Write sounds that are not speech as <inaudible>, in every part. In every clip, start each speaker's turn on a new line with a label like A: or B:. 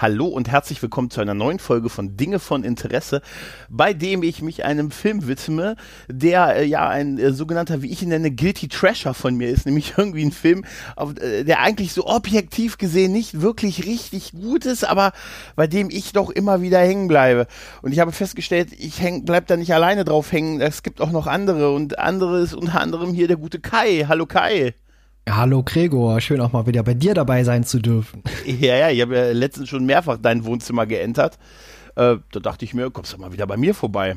A: Hallo und herzlich willkommen zu einer neuen Folge von Dinge von Interesse, bei dem ich mich einem Film widme, der äh, ja ein äh, sogenannter, wie ich ihn nenne, Guilty Trasher von mir ist, nämlich <laughs> irgendwie ein Film, auf, äh, der eigentlich so objektiv gesehen nicht wirklich richtig gut ist, aber bei dem ich doch immer wieder hängen bleibe. Und ich habe festgestellt, ich häng, bleib da nicht alleine drauf hängen, es gibt auch noch andere und andere ist unter anderem hier der gute Kai. Hallo Kai.
B: Hallo Gregor, schön auch mal wieder bei dir dabei sein zu dürfen.
A: Ja, ja, ich habe ja letztens schon mehrfach dein Wohnzimmer geentert. Äh, da dachte ich mir, kommst du mal wieder bei mir vorbei.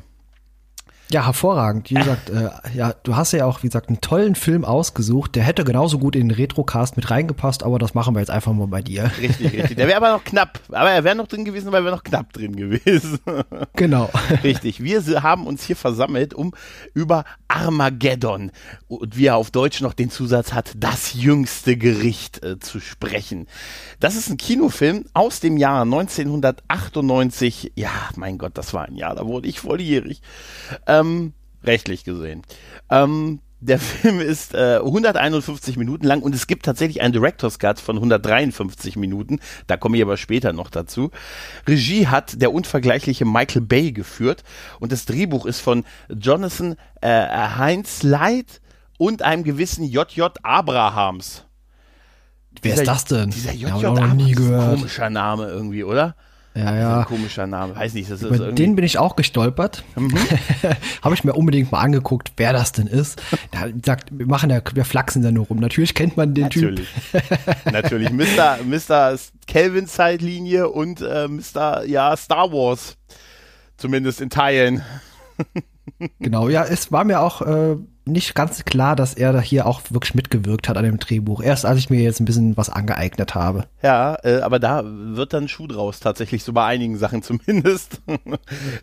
B: Ja, hervorragend. Wie gesagt, äh, ja, du hast ja auch, wie gesagt, einen tollen Film ausgesucht. Der hätte genauso gut in den Retrocast mit reingepasst, aber das machen wir jetzt einfach mal bei dir.
A: Richtig, richtig. Der wäre aber noch knapp. Aber er wäre noch drin gewesen, weil wir noch knapp drin gewesen.
B: Genau. <laughs>
A: Richtig. Wir haben uns hier versammelt, um über Armageddon und wie er auf Deutsch noch den Zusatz hat, das jüngste Gericht äh, zu sprechen. Das ist ein Kinofilm aus dem Jahr 1998. Ja, mein Gott, das war ein Jahr, da wurde ich volljährig. Ähm, rechtlich gesehen. Ähm, der <laughs> Film ist äh, 151 Minuten lang und es gibt tatsächlich einen Director's Cut von 153 Minuten. Da komme ich aber später noch dazu. Regie hat der unvergleichliche Michael Bay geführt und das Drehbuch ist von Jonathan äh, Heinz Light und einem gewissen JJ Abrahams.
B: Wer
A: Dieser-
B: ist das denn?
A: Dieser JJ Abrahams komischer Name irgendwie, oder?
B: Ja,
A: ist
B: ja.
A: Ein komischer Name. Weiß nicht, das ist
B: Über
A: irgendwie.
B: den bin ich auch gestolpert.
A: Mhm. <laughs>
B: Habe ich mir unbedingt mal angeguckt, wer das denn ist. Wie gesagt, wir machen ja, wir flachsen da nur rum. Natürlich kennt man den
A: Natürlich. Natürlich. <laughs> Mr. Mr. Kelvin Zeitlinie und äh, Mr. Ja, Star Wars. Zumindest in Teilen.
B: Typ. <laughs> Genau, ja, es war mir auch äh, nicht ganz klar, dass er da hier auch wirklich mitgewirkt hat an dem Drehbuch. Erst als ich mir jetzt ein bisschen was angeeignet habe.
A: Ja, äh, aber da wird dann Schuh draus, tatsächlich, so bei einigen Sachen <laughs> zumindest.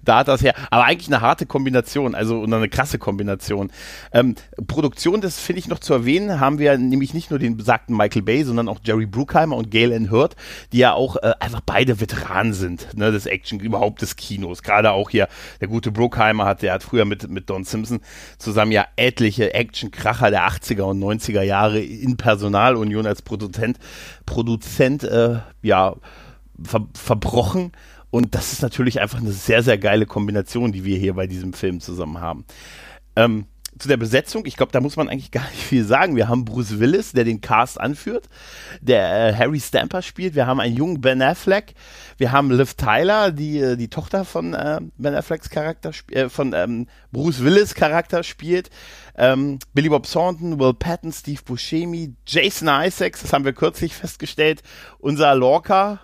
A: da hat das her. Aber eigentlich eine harte Kombination, also und eine krasse Kombination. Ähm, Produktion, das finde ich noch zu erwähnen, haben wir nämlich nicht nur den besagten Michael Bay, sondern auch Jerry Bruckheimer und Gail Ann Hurd, die ja auch äh, einfach beide Veteranen sind, ne, des Action, überhaupt des Kinos. Gerade auch hier, der gute Bruckheimer hat, der hat früher mit, mit Don Simpson zusammen ja etliche Action-Kracher der 80er und 90er Jahre in Personalunion als Produzent, Produzent äh, ja, ver verbrochen. Und das ist natürlich einfach eine sehr, sehr geile Kombination, die wir hier bei diesem Film zusammen haben. Ähm, zu der Besetzung, ich glaube, da muss man eigentlich <laughs> gar nicht viel sagen. Wir haben Bruce Willis, der den Cast anführt, der äh, Harry Stamper spielt. Wir haben einen jungen Ben Affleck. Wir haben Liv Tyler, die äh, die Tochter von äh, Ben Afflecks Charakter, äh, von ähm, Bruce Willis Charakter spielt. Ähm, Billy Bob Thornton, Will Patton, Steve Buscemi, Jason Isaacs, das haben wir kürzlich festgestellt, unser Lorca.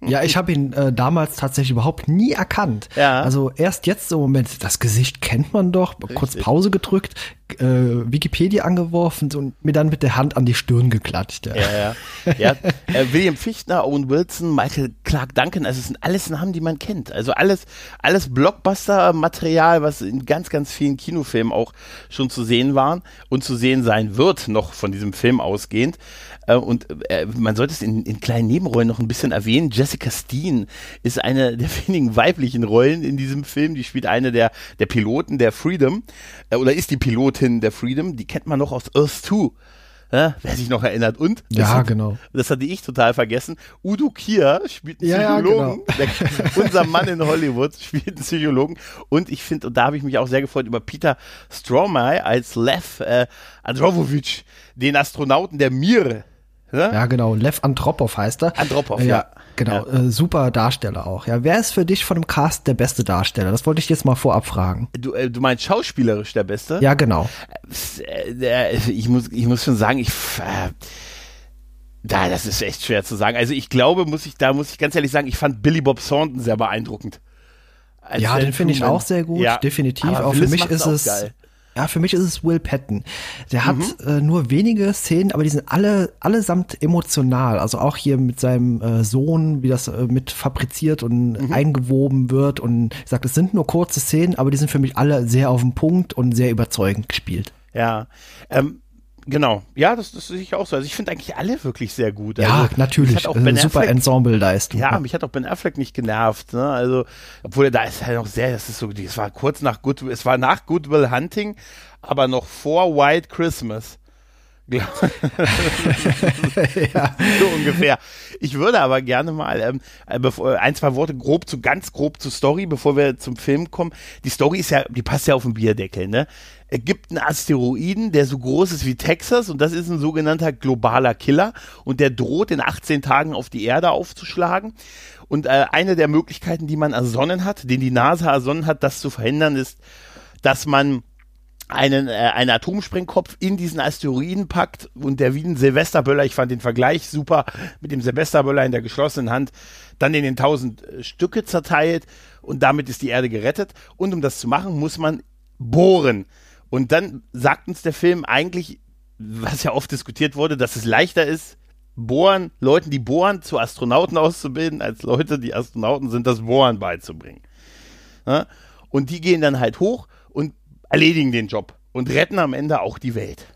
B: Ja, ich habe ihn äh, damals tatsächlich überhaupt nie erkannt.
A: Ja.
B: Also erst jetzt so Moment, das Gesicht kennt man doch, kurz Pause gedrückt, äh, Wikipedia angeworfen und mir dann mit der Hand an die Stirn geklatscht. Ja.
A: Ja, ja. ja äh, William Fichtner, Owen Wilson, Michael Clark Duncan, also es sind alles Namen, die man kennt. Also alles, alles Blockbuster-Material, was in ganz, ganz vielen Kinofilmen auch schon zu sehen waren und zu sehen sein wird, noch von diesem Film ausgehend. Äh, und äh, man sollte es in, in kleinen Nebenrollen noch ein bisschen erwähnen. Jessica Steen ist eine <laughs> der wenigen weiblichen Rollen in diesem Film. Die spielt eine der, der Piloten der Freedom, äh, oder ist die Pilotin der Freedom. Die kennt man noch aus Earth 2. Ja, wer sich noch erinnert. Und?
B: Ja,
A: hat-
B: genau.
A: das hatte ich total vergessen. Udo Kier spielt einen
B: Ja, ja,
A: Psychologen. Der, <laughs> unser Mann in Hollywood spielt einen Psychologen. Und ich finde, und da habe ich mich auch sehr gefreut über Peter Stromae als Lev äh, Androvovic, den Astronauten der Mir. Ne?
B: Ja, genau. Lev Andropov heißt er.
A: Andropov,
B: Äh,
A: ja.
B: Genau, Äh, super Darsteller auch. Ja, wer ist für dich von dem Cast der beste Darsteller? Das wollte ich jetzt mal vorab fragen.
A: Du, äh, du meinst schauspielerisch der Beste?
B: Ja, genau.
A: Äh, der- ich, muss, ich muss schon sagen, ich. Äh, da, das ist echt schwer zu sagen. Also ich glaube, muss ich, da muss ich ganz ehrlich sagen, ich fand Billy Bob Thornton sehr beeindruckend.
B: Ja, den finde ich auch sehr gut, definitiv.
A: Aber
B: Auch für
A: Willis
B: mich
A: macht's
B: ist es-
A: Geil.
B: Ja, für mich ist es Will Patton. Der hat mhm. äh, nur wenige Szenen, aber die sind alle allesamt emotional. Also auch hier mit seinem äh, Sohn, wie das äh, mit fabriziert und mhm. eingewoben wird. Und ich sag, es sind nur kurze Szenen, aber die sind für mich alle sehr auf den Punkt und sehr überzeugend gespielt.
A: Ja, ähm, Genau, ja, das, das sehe ich auch so. Also ich finde eigentlich alle wirklich sehr gut.
B: Ja,
A: also,
B: natürlich.
A: Auch ben
B: super Ensemble-Leistung.
A: Ja, mich hat auch Ben Affleck nicht genervt. Ne? Also, obwohl er da ist halt noch sehr, das ist so, es war kurz nach Good, es war nach Goodwill Hunting, aber noch vor White Christmas. <laughs> ja. So ungefähr. Ich würde aber gerne mal ähm, äh, bevor, ein, zwei Worte grob zu, ganz grob zur Story, bevor wir zum Film kommen. Die Story ist ja, die passt ja auf den Bierdeckel, ne? Es gibt einen Asteroiden, der so groß ist wie Texas und das ist ein sogenannter globaler Killer und der droht in 18 Tagen auf die Erde aufzuschlagen. Und äh, eine der Möglichkeiten, die man ersonnen hat, den die NASA ersonnen hat, das zu verhindern, ist, dass man einen, äh, einen Atomsprengkopf in diesen Asteroiden packt und der wie ein Silvesterböller, ich fand den Vergleich super, mit dem Silvesterböller in der geschlossenen Hand, dann in den tausend äh, Stücke zerteilt und damit ist die Erde gerettet. Und um das zu machen, muss man bohren. Und dann sagt uns der Film eigentlich, was ja oft diskutiert wurde, dass es leichter ist, bohren, Leuten, die bohren, zu Astronauten auszubilden, als Leute, die Astronauten sind, das Bohren beizubringen. Ja? Und die gehen dann halt hoch und erledigen den Job und retten am Ende auch die Welt.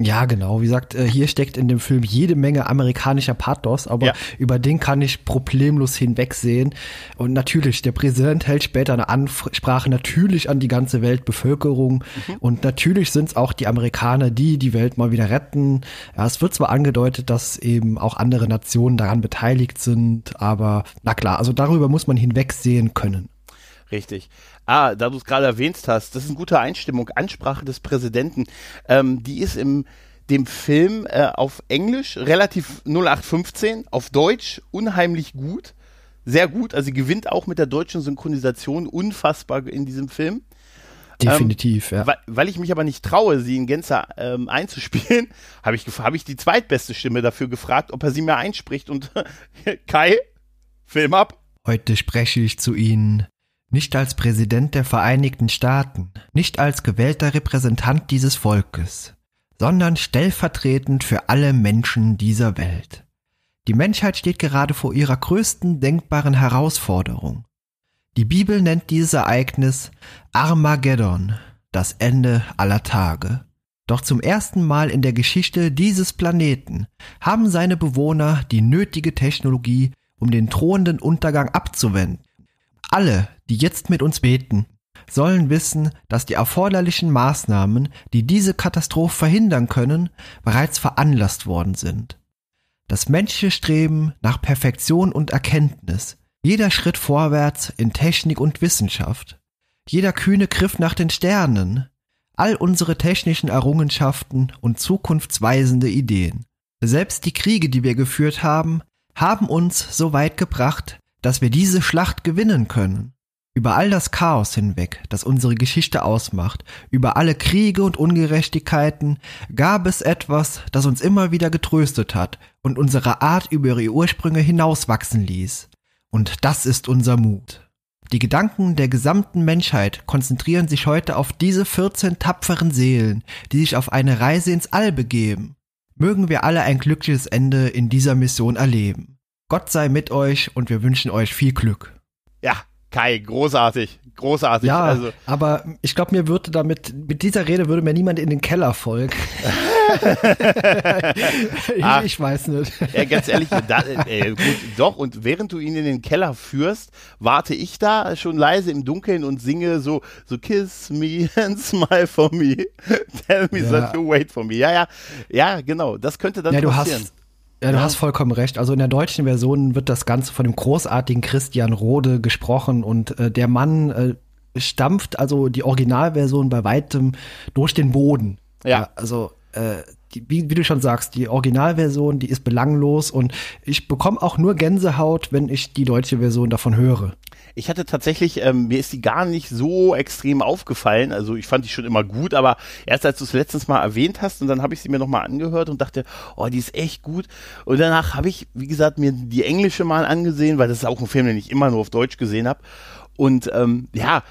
B: Ja, genau. Wie gesagt, äh, hier steckt in dem Film jede Menge amerikanischer Pathos, aber ja. über den kann ich problemlos hinwegsehen. Und natürlich, der Präsident hält später eine Ansprache natürlich an die ganze Weltbevölkerung. Mhm. Und natürlich sind es auch die Amerikaner, die die Welt mal wieder retten. Ja, es wird zwar angedeutet, dass eben auch andere Nationen daran beteiligt sind, aber na klar, also darüber muss man hinwegsehen können.
A: Richtig. Ah, da du es gerade erwähnt hast, das ist eine gute Einstimmung. Ansprache des Präsidenten. Ähm, die ist im dem Film äh, auf Englisch relativ 0815, auf Deutsch unheimlich gut. Sehr gut. Also sie gewinnt auch mit der deutschen Synchronisation unfassbar in diesem Film.
B: Definitiv, ähm, ja.
A: Weil, weil, ich mich aber nicht traue, sie in Gänze ähm, einzuspielen, <laughs> habe ich, hab ich die zweitbeste Stimme dafür gefragt, ob er sie mir einspricht. Und <laughs> Kai, Film ab.
B: Heute spreche ich zu Ihnen nicht als Präsident der Vereinigten Staaten, nicht als gewählter Repräsentant dieses Volkes, sondern stellvertretend für alle Menschen dieser Welt. Die Menschheit steht gerade vor ihrer größten denkbaren Herausforderung. Die Bibel nennt dieses Ereignis Armageddon, das Ende aller Tage. Doch zum ersten Mal in der Geschichte dieses Planeten haben seine Bewohner die nötige Technologie, um den drohenden Untergang abzuwenden. Alle, die jetzt mit uns beten, sollen wissen, dass die erforderlichen Maßnahmen, die diese Katastrophe verhindern können, bereits veranlasst worden sind. Das menschliche Streben nach Perfektion und Erkenntnis, jeder Schritt vorwärts in Technik und Wissenschaft, jeder kühne Griff nach den Sternen, all unsere technischen Errungenschaften und zukunftsweisende Ideen, selbst die Kriege, die wir geführt haben, haben uns so weit gebracht, dass wir diese Schlacht gewinnen können. Über all das Chaos hinweg, das unsere Geschichte ausmacht, über alle Kriege und Ungerechtigkeiten, gab es etwas, das uns immer wieder getröstet hat und unsere Art über ihre Ursprünge hinauswachsen ließ. Und das ist unser Mut. Die Gedanken der gesamten Menschheit konzentrieren sich heute auf diese 14 tapferen Seelen, die sich auf eine Reise ins All begeben. Mögen wir alle ein glückliches Ende in dieser Mission erleben. Gott sei mit euch und wir wünschen euch viel Glück.
A: Ja, Kai, großartig, großartig.
B: Ja, also. aber ich glaube, mir würde damit, mit dieser Rede würde mir niemand in den Keller folgen. <laughs> ich, Ach, ich, weiß nicht.
A: Ja, ganz ehrlich, da, äh, gut, doch, und während du ihn in den Keller führst, warte ich da schon leise im Dunkeln und singe so, so kiss me and smile for me. <laughs> Tell me ja. that you wait for me. Ja, ja, ja, genau, das könnte dann
B: ja,
A: passieren.
B: Du hast ja, du hast vollkommen recht. Also in der deutschen Version wird das Ganze von dem großartigen Christian Rode gesprochen und äh, der Mann äh, stampft also die Originalversion bei weitem durch den Boden. Ja. ja also äh, die, wie, wie, du schon sagst, die Originalversion, die ist belanglos und ich bekomme auch nur Gänsehaut, wenn ich die deutsche Version davon höre.
A: Ich hatte tatsächlich, ähm, mir ist die gar nicht so extrem aufgefallen. Also ich fand die schon immer gut, aber erst als du es letztens mal erwähnt hast und dann habe ich sie mir nochmal angehört und dachte, oh, die ist echt gut. Und danach habe ich, wie gesagt, mir die englische mal angesehen, weil das ist auch ein Film, den ich immer nur auf Deutsch gesehen habe. Und ähm, ja,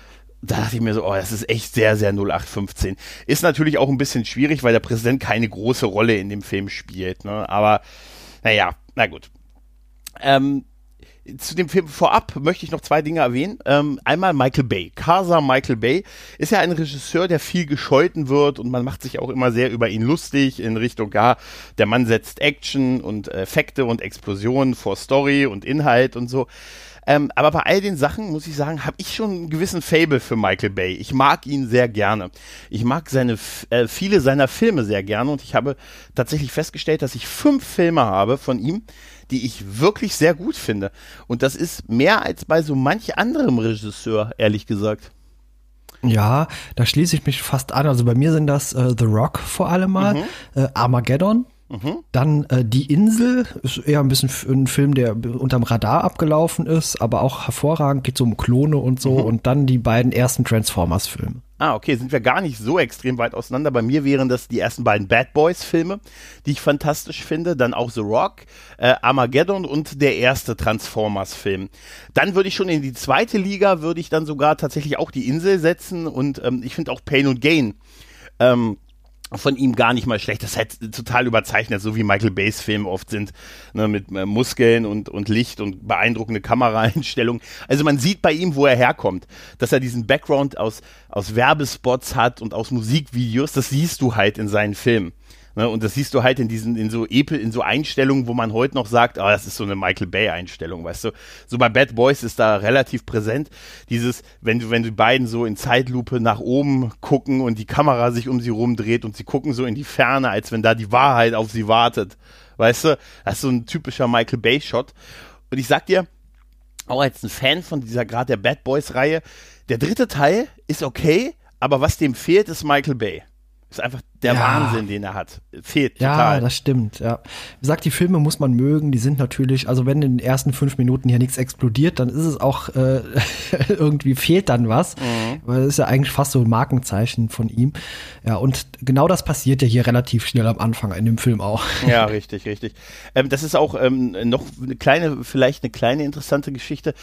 A: da dachte ich mir so, oh, das ist echt sehr, sehr 0815. Ist natürlich auch ein bisschen schwierig, weil der Präsident keine große Rolle in dem Film spielt, ne? Aber naja, na gut. Ähm, zu dem Film vorab möchte ich noch zwei Dinge erwähnen. Ähm, einmal Michael Bay. Casa Michael Bay ist ja ein Regisseur, der viel gescheuten wird und man macht sich auch immer sehr über ihn lustig in Richtung, ja, der Mann setzt Action und Effekte und Explosionen vor Story und Inhalt und so. Ähm, aber bei all den Sachen, muss ich sagen, habe ich schon einen gewissen Fable für Michael Bay. Ich mag ihn sehr gerne. Ich mag seine, äh, viele seiner Filme sehr gerne und ich habe tatsächlich festgestellt, dass ich fünf Filme habe von ihm, die ich wirklich sehr gut finde. Und das ist mehr als bei so manch anderem Regisseur, ehrlich gesagt.
B: Ja, da schließe ich mich fast an. Also bei mir sind das äh, The Rock vor allem mal, mhm. äh, Armageddon, Mhm. Dann äh, Die Insel ist eher ein bisschen ein Film, der unterm Radar abgelaufen ist, aber auch hervorragend, geht so um Klone und so. Mhm. Und dann die beiden ersten Transformers-Filme.
A: Ah, okay, sind wir gar nicht so extrem weit auseinander. Bei mir wären das die ersten beiden Bad Boys-Filme, die ich fantastisch finde. Dann auch The Rock, äh, Armageddon und der erste Transformers-Film. Dann würde ich schon in die zweite Liga, würde ich dann sogar tatsächlich auch die Insel setzen und ähm, ich finde auch Pain und Gain. Ähm, von ihm gar nicht mal schlecht. Das ist halt total überzeichnet, so wie Michael Bays Filme oft sind, ne, mit äh, Muskeln und, und Licht und beeindruckende Kameraeinstellungen. Also man sieht bei ihm, wo er herkommt, dass er diesen Background aus, aus Werbespots hat und aus Musikvideos, das siehst du halt in seinen Filmen. Ne, und das siehst du halt in diesen, in so Epe, in so Einstellungen, wo man heute noch sagt, ah, das ist so eine Michael Bay-Einstellung, weißt du. So bei Bad Boys ist da relativ präsent. Dieses, wenn du, wenn die beiden so in Zeitlupe nach oben gucken und die Kamera sich um sie rumdreht und sie gucken so in die Ferne, als wenn da die Wahrheit auf sie wartet. Weißt du, das ist so ein typischer Michael Bay-Shot. Und ich sag dir, auch als ein Fan von dieser gerade der Bad Boys-Reihe, der dritte Teil ist okay, aber was dem fehlt, ist Michael Bay. Ist einfach der ja. Wahnsinn, den er hat. Fehlt total.
B: Ja, das stimmt, ja. Wie gesagt, die Filme muss man mögen, die sind natürlich, also wenn in den ersten fünf Minuten hier nichts explodiert, dann ist es auch, äh, <laughs> irgendwie fehlt dann was. Mhm. Weil das ist ja eigentlich fast so ein Markenzeichen von ihm. Ja, und genau das passiert ja hier relativ schnell am Anfang in dem Film auch.
A: Ja, <laughs> richtig, richtig. Ähm, das ist auch ähm, noch eine kleine, vielleicht eine kleine interessante Geschichte.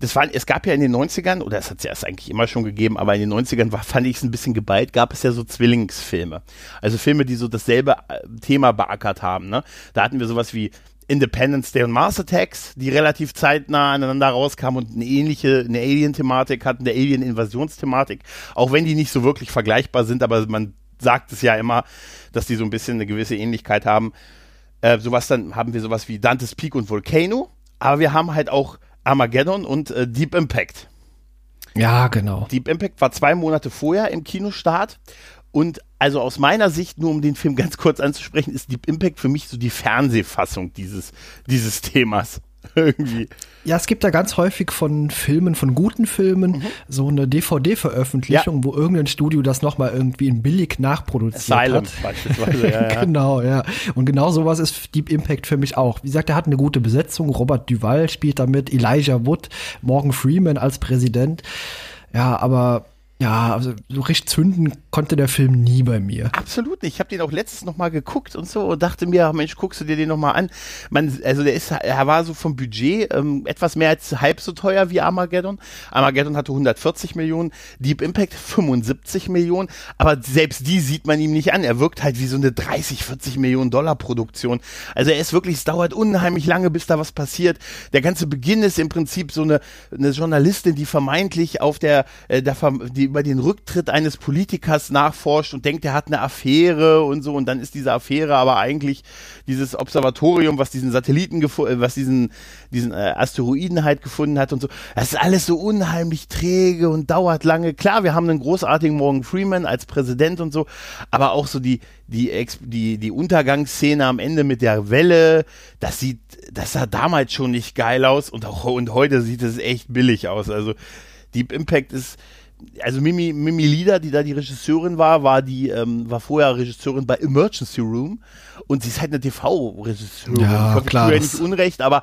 A: Das war, es gab ja in den 90ern, oder es hat es ja erst eigentlich immer schon gegeben, aber in den 90ern war, fand ich es ein bisschen geballt, gab es ja so Zwillingsfilme. Also Filme, die so dasselbe äh, Thema beackert haben. Ne? Da hatten wir sowas wie Independence Day und Mars Attacks, die relativ zeitnah aneinander rauskamen und eine ähnliche, eine Alien-Thematik hatten, eine Alien-Invasionsthematik. Auch wenn die nicht so wirklich vergleichbar sind, aber man sagt es ja immer, dass die so ein bisschen eine gewisse Ähnlichkeit haben. Äh, sowas dann haben wir sowas wie Dante's Peak und Volcano, aber wir haben halt auch Armageddon und äh, Deep Impact.
B: Ja, genau.
A: Deep Impact war zwei Monate vorher im Kinostart und also aus meiner Sicht, nur um den Film ganz kurz anzusprechen, ist Deep Impact für mich so die Fernsehfassung dieses, dieses Themas. <laughs> Irgendwie.
B: Ja, es gibt da ganz häufig von Filmen, von guten Filmen, mhm. so eine DVD-Veröffentlichung, ja. wo irgendein Studio das nochmal irgendwie in billig nachproduziert Asylum hat. beispielsweise, ja, <laughs> ja. genau, ja. Und genau sowas ist Deep Impact für mich auch. Wie gesagt, er hat eine gute Besetzung. Robert Duval spielt damit, Elijah Wood, Morgan Freeman als Präsident. Ja, aber ja, also so richtig zünden konnte der Film nie bei mir.
A: Absolut nicht. Ich habe den auch letztes noch mal geguckt und so und dachte mir, Mensch, guckst du dir den noch mal an? Man, also der ist, er war so vom Budget ähm, etwas mehr als halb so teuer wie Armageddon. Armageddon hatte 140 Millionen, Deep Impact 75 Millionen, aber selbst die sieht man ihm nicht an. Er wirkt halt wie so eine 30, 40 Millionen Dollar Produktion. Also er ist wirklich, es dauert unheimlich lange, bis da was passiert. Der ganze Beginn ist im Prinzip so eine, eine Journalistin, die vermeintlich auf der, äh, der die über den Rücktritt eines Politikers nachforscht und denkt, er hat eine Affäre und so und dann ist diese Affäre aber eigentlich dieses Observatorium, was diesen Satelliten gefunden, äh, was diesen diesen äh, Asteroiden halt gefunden hat und so. Das ist alles so unheimlich träge und dauert lange. Klar, wir haben einen großartigen Morgan Freeman als Präsident und so, aber auch so die die die die Untergangsszene am Ende mit der Welle, das sieht das sah damals schon nicht geil aus und auch und heute sieht es echt billig aus. Also Deep Impact ist also Mimi, Mimi Lieder, die da die Regisseurin war, war die, ähm, war vorher Regisseurin bei Emergency Room und sie ist halt eine TV-Regisseurin.
B: Ja, ich hoffe, klar.
A: Ich nicht Unrecht, aber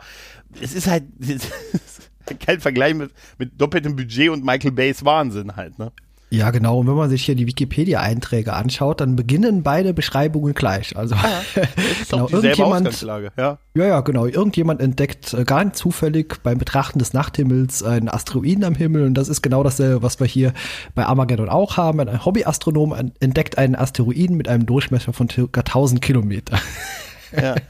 A: es ist halt <laughs> kein Vergleich mit, mit doppeltem Budget und Michael Bays Wahnsinn halt, ne?
B: Ja, genau. Und wenn man sich hier die Wikipedia-Einträge anschaut, dann beginnen beide Beschreibungen gleich. Also
A: ah, <laughs> ja. ist genau, irgendjemand,
B: ja. ja, ja, genau. Irgendjemand entdeckt äh, gar nicht zufällig beim Betrachten des Nachthimmels einen Asteroiden am Himmel und das ist genau dasselbe, was wir hier bei Armageddon auch haben. Ein Hobbyastronom entdeckt einen Asteroiden mit einem Durchmesser von ca. 1000 Kilometer.
A: Ja. <laughs>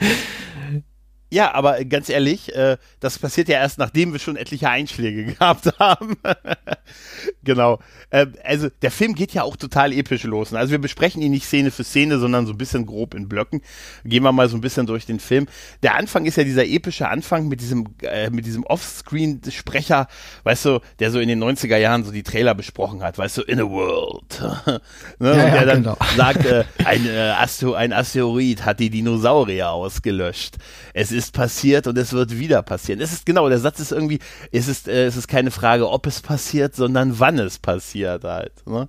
A: Ja, aber ganz ehrlich, äh, das passiert ja erst, nachdem wir schon etliche Einschläge <laughs> gehabt haben. <laughs> genau. Äh, also der Film geht ja auch total episch los. Also wir besprechen ihn nicht Szene für Szene, sondern so ein bisschen grob in Blöcken. Gehen wir mal so ein bisschen durch den Film. Der Anfang ist ja dieser epische Anfang mit diesem, äh, mit diesem Offscreen-Sprecher, weißt du, der so in den 90er Jahren so die Trailer besprochen hat, weißt du, in a world. <laughs> ne? ja, Und der dann genau. sagt, äh, ein, äh, Astero ein Asteroid hat die Dinosaurier ausgelöscht. Es ist ist passiert und es wird wieder passieren. Es ist genau, der Satz ist irgendwie, es ist, äh, es ist keine Frage, ob es passiert, sondern wann es passiert halt. Ne?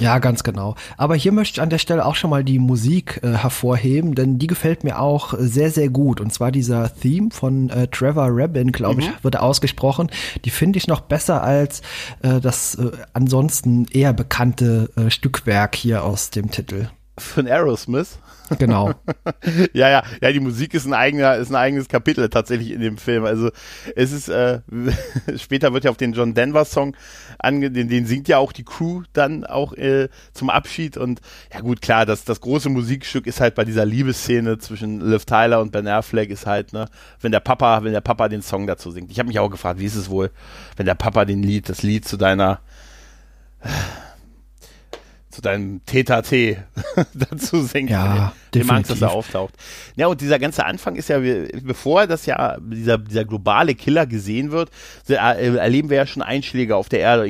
B: Ja, ganz genau. Aber hier möchte ich an der Stelle auch schon mal die Musik äh, hervorheben, denn die gefällt mir auch sehr, sehr gut. Und zwar dieser Theme von äh, Trevor Rabin, glaube mhm. ich, wird ausgesprochen. Die finde ich noch besser als äh, das äh, ansonsten eher bekannte äh, Stückwerk hier aus dem Titel.
A: Von Aerosmith?
B: Genau. <laughs>
A: ja, ja, ja, die Musik ist ein eigener, ist ein eigenes Kapitel tatsächlich in dem Film. Also es ist, äh, <laughs> später wird ja auf den John Denver Song ange, den, den singt ja auch die Crew dann auch äh, zum Abschied und ja gut, klar, das, das große Musikstück ist halt bei dieser Liebesszene zwischen Liv Tyler und Ben Affleck ist halt, ne, wenn der Papa, wenn der Papa den Song dazu singt. Ich habe mich auch gefragt, wie ist es wohl, wenn der Papa den Lied, das Lied zu deiner zu deinem Teta-T <laughs> dazu singt.
B: Ja,
A: dem. Angst, dass er auftaucht. Ja, und dieser ganze Anfang ist ja, bevor das ja, dieser, dieser globale Killer gesehen wird, äh, erleben wir ja schon Einschläge auf der Erde,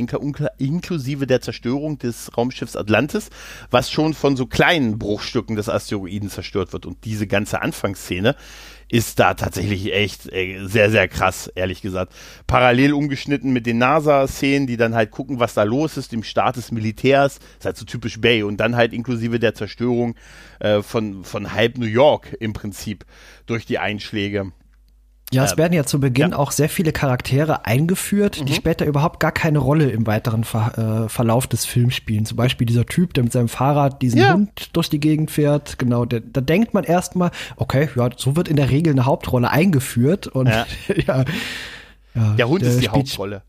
A: inklusive der Zerstörung des Raumschiffs Atlantis, was schon von so kleinen Bruchstücken des Asteroiden zerstört wird. Und diese ganze Anfangsszene ist da tatsächlich echt äh, sehr, sehr krass, ehrlich gesagt. Parallel umgeschnitten mit den NASA-Szenen, die dann halt gucken, was da los ist, dem Start des Militärs, ist halt so typisch Bay und dann halt inklusive der Zerstörung äh, von, von halb New York im Prinzip durch die Einschläge.
B: Ja, es ähm, werden ja zu Beginn ja. auch sehr viele Charaktere eingeführt, mhm. die später überhaupt gar keine Rolle im weiteren Ver äh, Verlauf des Films spielen. Zum Beispiel dieser Typ, der mit seinem Fahrrad diesen ja. Hund durch die Gegend fährt. Genau, der, da denkt man erstmal, okay, ja, so wird in der Regel eine Hauptrolle eingeführt. Und ja, <laughs>
A: ja der Hund der ist die Hauptrolle.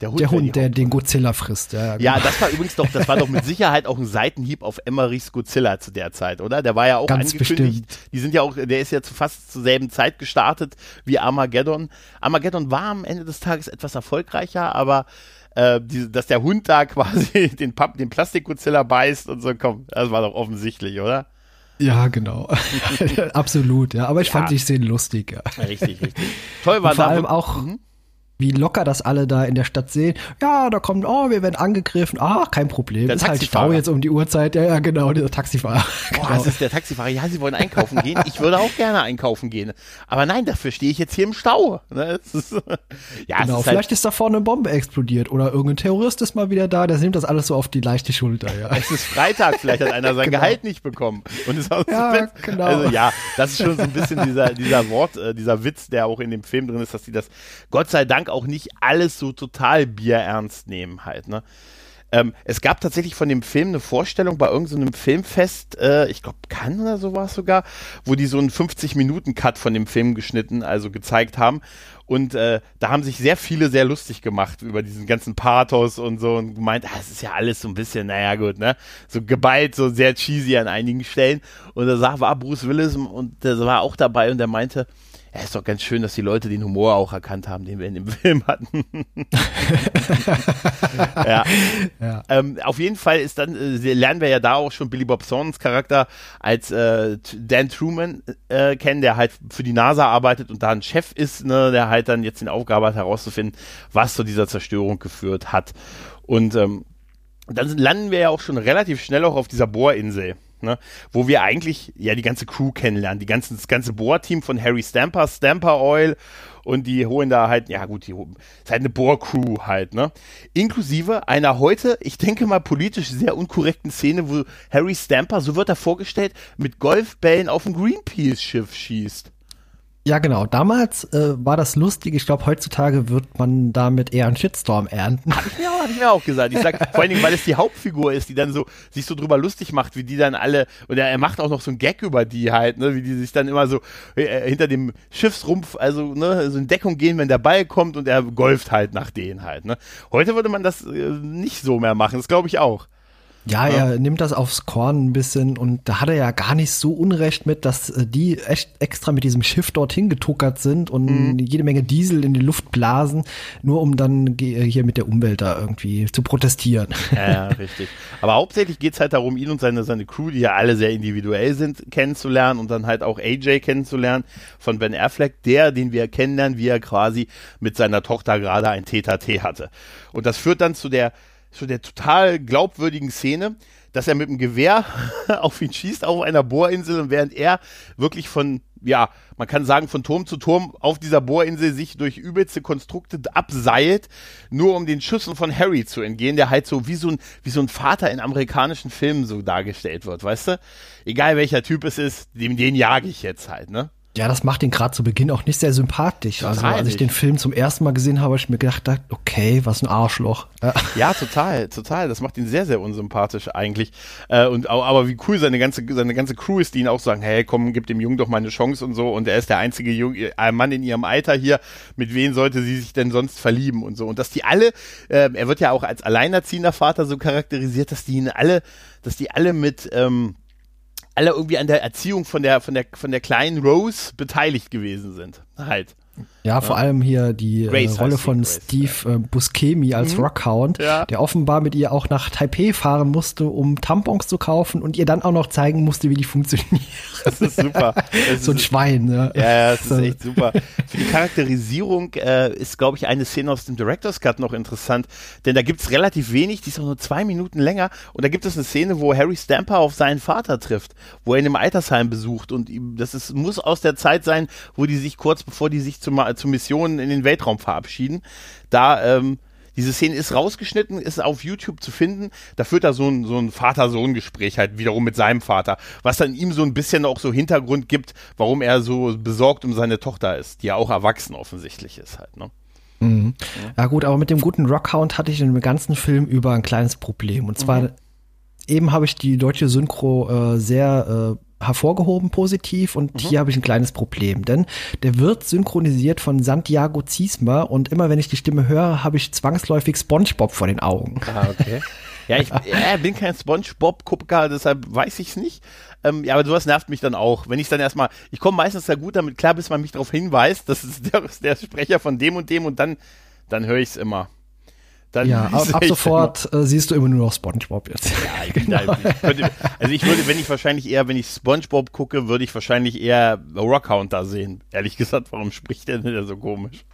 B: Der Hund, der, Hund, der den Godzilla frisst.
A: Ja, genau. ja, das war übrigens doch, das war doch mit Sicherheit auch ein Seitenhieb auf Emmerichs Godzilla zu der Zeit, oder? Der war ja auch
B: Ganz angekündigt. Bestimmt.
A: Die sind ja auch, der ist ja zu fast zur selben Zeit gestartet wie Armageddon. Armageddon war am Ende des Tages etwas erfolgreicher, aber äh, die, dass der Hund da <laughs> quasi den, Papp, den Plastik-Godzilla beißt und so, komm, das war doch offensichtlich, oder?
B: Ja, genau. <laughs> Absolut, ja. Aber ich ja. fand die Szene lustig, ja.
A: Richtig, richtig. Toll war
B: und vor allem auch. Mhm wie locker das alle da in der Stadt sehen. Ja, da kommt, oh, wir werden angegriffen. Ah, kein Problem.
A: Der ist halt Stau
B: jetzt um die Uhrzeit. Ja, ja, genau, dieser Taxifahrer. <laughs>
A: Boah, genau. das ist der Taxifahrer. Ja, Sie wollen einkaufen gehen. Ich würde auch gerne einkaufen gehen. Aber nein, dafür stehe ich jetzt hier im Stau. Ne? Ist,
B: ja, genau, ist halt vielleicht halt ist da vorne eine Bombe explodiert oder irgendein Terrorist ist mal wieder da, der nimmt das alles so auf die leichte Schulter. Ja.
A: Es ist Freitag, vielleicht hat einer sein <laughs> genau. Gehalt nicht bekommen. Und ist aus ja, genau. Also ja, das ist schon so ein bisschen dieser, dieser Wort, äh, dieser Witz, der auch in dem Film drin ist, dass sie das Gott sei Dank auch nicht alles so total bierernst nehmen halt, ne? Ähm, es gab tatsächlich von dem Film eine Vorstellung bei irgendeinem so Filmfest, äh, ich glaube Cannes oder so war es sogar, wo die so einen 50-Minuten-Cut von dem Film geschnitten, also gezeigt haben. Und äh, da haben sich sehr viele sehr lustig gemacht über diesen ganzen Pathos und so und gemeint, ah, es ist ja alles so ein bisschen, naja gut, ne? So geballt, so sehr cheesy an einigen Stellen. Und da war Bruce Willis und der war auch dabei und der meinte, ja, ist doch ganz schön, dass die Leute den Humor auch erkannt haben, den wir in dem <laughs> Film hatten. <laughs> ja. ja. Ähm, auf jeden Fall ist dann, äh, lernen wir ja da auch schon Billy Bob Thorntons Charakter als äh, Dan Truman äh, kennen, der halt für die NASA arbeitet und da ein Chef ist, ne, der halt dann jetzt den Aufgabe hat herauszufinden, was zu dieser Zerstörung geführt hat. Und ähm, dann landen wir ja auch schon relativ schnell auch auf dieser Bohrinsel ne? wo wir eigentlich ja die ganze Crew kennenlernen, die ganzen, das ganze Bohrteam von Harry Stamper, Stamper Oil und die holen da halt, ja gut, die ist halt eine Bohrcrew halt, ne? Inklusive einer heute, ich denke mal politisch sehr unkorrekten Szene, wo Harry Stamper, so wird er vorgestellt, mit Golfbällen auf ein Greenpeace-Schiff schießt.
B: Ja, genau. Damals äh, war das lustig. Ich glaube, heutzutage wird man damit eher einen Shitstorm ernten.
A: Hab ich mir auch, hab ich mir auch gesagt. Ich sag, <laughs> vor allen Dingen, weil es die Hauptfigur ist, die dann so sich so drüber lustig macht, wie die dann alle, und er, er macht auch noch so einen Gag über die halt, ne, wie die sich dann immer so äh, hinter dem Schiffsrumpf, also ne, so in Deckung gehen, wenn der Ball kommt und er golft halt nach denen halt. Ne. Heute würde man das äh, nicht so mehr machen, das glaube ich auch.
B: Ja, er nimmt das aufs Korn ein bisschen und da hat er ja gar nicht so Unrecht mit, dass äh, die echt extra mit diesem Schiff dorthin getuckert sind und mhm. jede Menge Diesel in die Luft blasen, nur um dann hier mit der Umwelt da irgendwie zu protestieren.
A: Ja, ja <laughs> richtig. Aber hauptsächlich geht's halt darum, ihn und seine, seine Crew, die ja alle sehr individuell sind, kennenzulernen und dann halt auch AJ kennenzulernen von Ben Affleck, der, den wir kennenlernen, wie er quasi mit seiner Tochter gerade ein TTT hatte. Und das führt dann zu der zu der total glaubwürdigen Szene, dass er mit dem Gewehr <laughs> auf ihn schießt auf einer Bohrinsel und während er wirklich von, ja, man kann sagen, von Turm zu Turm auf dieser Bohrinsel sich durch übelste Konstrukte abseilt, nur um den Schüssen von Harry zu entgehen, der halt so wie so ein, wie so ein Vater in amerikanischen Filmen so dargestellt wird, weißt du? Egal welcher Typ es ist, dem, den jage ich jetzt halt, ne?
B: Ja, das macht ihn gerade zu Beginn auch nicht sehr sympathisch. Total also als ich den Film zum ersten Mal gesehen habe, habe ich mir gedacht, okay, was ein Arschloch.
A: Ja, total, total. Das macht ihn sehr, sehr unsympathisch eigentlich. Äh, und aber wie cool seine ganze seine ganze Crew ist, die ihn auch sagen, hey, komm, gib dem Jungen doch mal eine Chance und so. Und er ist der einzige Jung, äh, Mann in ihrem Alter hier. Mit wem sollte sie sich denn sonst verlieben und so? Und dass die alle, äh, er wird ja auch als alleinerziehender Vater so charakterisiert, dass die ihn alle, dass die alle mit ähm, alle irgendwie an der Erziehung von der, von der, von der kleinen Rose beteiligt gewesen sind. Halt.
B: Ja, vor ja. allem hier die äh, Rolle von Grace, Steve ja. äh, Buscemi als mhm. Rockhound, ja. der offenbar mit ihr auch nach Taipei fahren musste, um Tampons zu kaufen und ihr dann auch noch zeigen musste, wie die funktionieren. <laughs>
A: Das ist super. <laughs>
B: Das so ein ist, Schwein,
A: ja. Ja, das ist echt super. Für die Charakterisierung äh, ist, glaube ich, eine Szene aus dem Director's Cut noch interessant, denn da gibt es relativ wenig, die ist auch nur zwei Minuten länger und da gibt es eine Szene, wo Harry Stamper auf seinen Vater trifft, wo er ihn im Altersheim besucht und ihm, das ist, muss aus der Zeit sein, wo die sich kurz bevor die sich zum, zu Missionen in den Weltraum verabschieden. Da, ähm, diese Szene ist rausgeschnitten, ist auf YouTube zu finden. Da führt er so ein, so ein Vater-Sohn-Gespräch halt wiederum mit seinem Vater, was dann ihm so ein bisschen auch so Hintergrund gibt, warum er so besorgt um seine Tochter ist, die ja auch erwachsen offensichtlich ist halt, ne?
B: Mhm. Ja gut, aber mit dem guten Rockhound hatte ich in dem ganzen Film über ein kleines Problem. Und zwar, mhm. eben habe ich die deutsche Synchro äh, sehr äh, hervorgehoben positiv und mhm. hier habe ich ein kleines Problem, denn der wird synchronisiert von Santiago Ziesmer und immer wenn ich die Stimme höre, habe ich zwangsläufig SpongeBob vor den Augen.
A: Ah, okay. Ja, ich <laughs> äh, bin kein SpongeBob-Gucker, deshalb weiß ich es nicht. Ähm, ja, aber sowas nervt mich dann auch. Wenn ich dann erstmal, ich komme meistens sehr gut damit klar, bis man mich darauf hinweist, das ist der, <laughs> der Sprecher von dem und dem und dann, dann höre ich es immer.
B: Dann ja, <laughs> ab, ab sofort äh, siehst du immer nur noch SpongeBob jetzt. Ja, <laughs>
A: ich, genau. ich könnte, also ich würde, wenn ich wahrscheinlich eher, wenn ich SpongeBob gucke, würde ich wahrscheinlich eher Rockhound da sehen. Ehrlich gesagt, warum spricht der denn so komisch?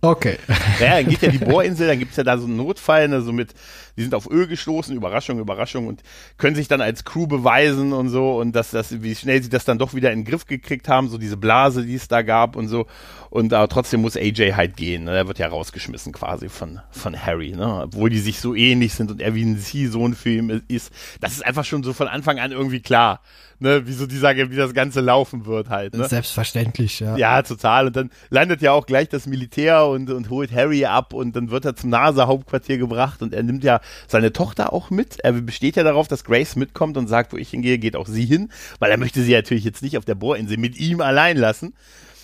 B: Okay. <laughs>
A: Ja, dann geht ja die <laughs> Bohrinsel, dann gibt's ja da so einen Notfall, ne, so mit, die sind auf Öl gestoßen, Überraschung, Überraschung und können sich dann als Crew beweisen und so und dass das, wie schnell sie das dann doch wieder in den Griff gekriegt haben, so diese Blase, die es da gab und so. Und aber trotzdem muss AJ halt gehen. Ne? Er wird ja rausgeschmissen quasi von, von Harry, ne? Obwohl die sich so ähnlich sind und er wie ein Sie-Sohn für ihn ist. Das ist einfach schon so von Anfang an irgendwie klar ne, wie so dieser, wie das Ganze laufen wird halt. Ne?
B: Selbstverständlich, ja.
A: Ja, total. Und dann landet ja auch gleich das Militär und, und holt Harry ab und dann wird er zum NASA-Hauptquartier gebracht und er nimmt ja seine Tochter auch mit. Er besteht ja darauf, dass Grace mitkommt und sagt, wo ich hingehe, geht auch sie hin, weil er möchte sie natürlich jetzt nicht auf der Bohrinsel mit ihm allein lassen.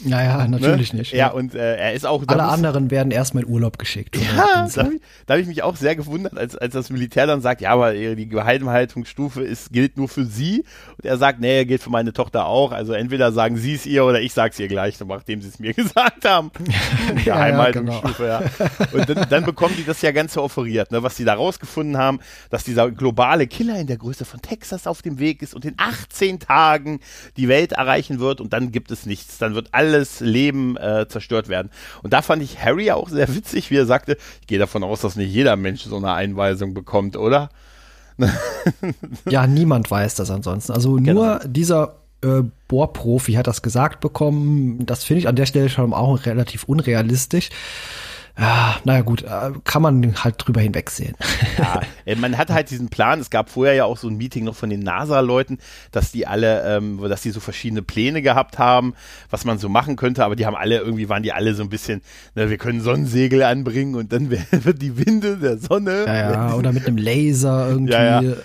B: Naja, ne? natürlich ne? nicht.
A: Ja, ja, und äh, er ist auch.
B: Alle anderen werden erstmal in Urlaub geschickt.
A: Ja, da habe ich, hab ich mich auch sehr gewundert, als, als das Militär dann sagt, ja, aber die Geheimhaltungsstufe ist, gilt nur für sie. Und er sagt, nee, gilt für meine Tochter auch. Also entweder sagen sie es ihr oder ich sag's ihr gleich, nachdem sie es mir <laughs> gesagt haben. <laughs> Geheimhaltungsstufe, ja, genau. ja. Und dann, dann bekommen die das ja ganz so offeriert, ne, was sie da rausgefunden haben, dass dieser globale Killer in der Größe von Texas auf dem Weg ist und in 18 Tagen die Welt erreichen wird und dann gibt es nichts. Dann wird alles alles Leben äh, zerstört werden. Und da fand ich Harry auch sehr witzig, wie er sagte, ich gehe davon aus, dass nicht jeder Mensch so eine Einweisung bekommt, oder? <laughs>
B: ja, niemand weiß das ansonsten. Also genau. nur dieser äh, Bohrprofi hat das gesagt bekommen. Das finde ich an der Stelle schon auch relativ unrealistisch. Ja, naja gut, äh, kann man halt drüber hinwegsehen. <laughs>
A: Ja, äh, man hat halt diesen Plan, es gab vorher ja auch so ein Meeting noch von den NASA-Leuten, dass die alle, ähm, dass die so verschiedene Pläne gehabt haben, was man so machen könnte, aber die haben alle, irgendwie waren die alle so ein bisschen, ne, wir können Sonnensegel anbringen und dann <laughs> wird die Winde der Sonne.
B: Ja, ja, oder mit einem Laser <laughs> irgendwie.
A: Ja, ja.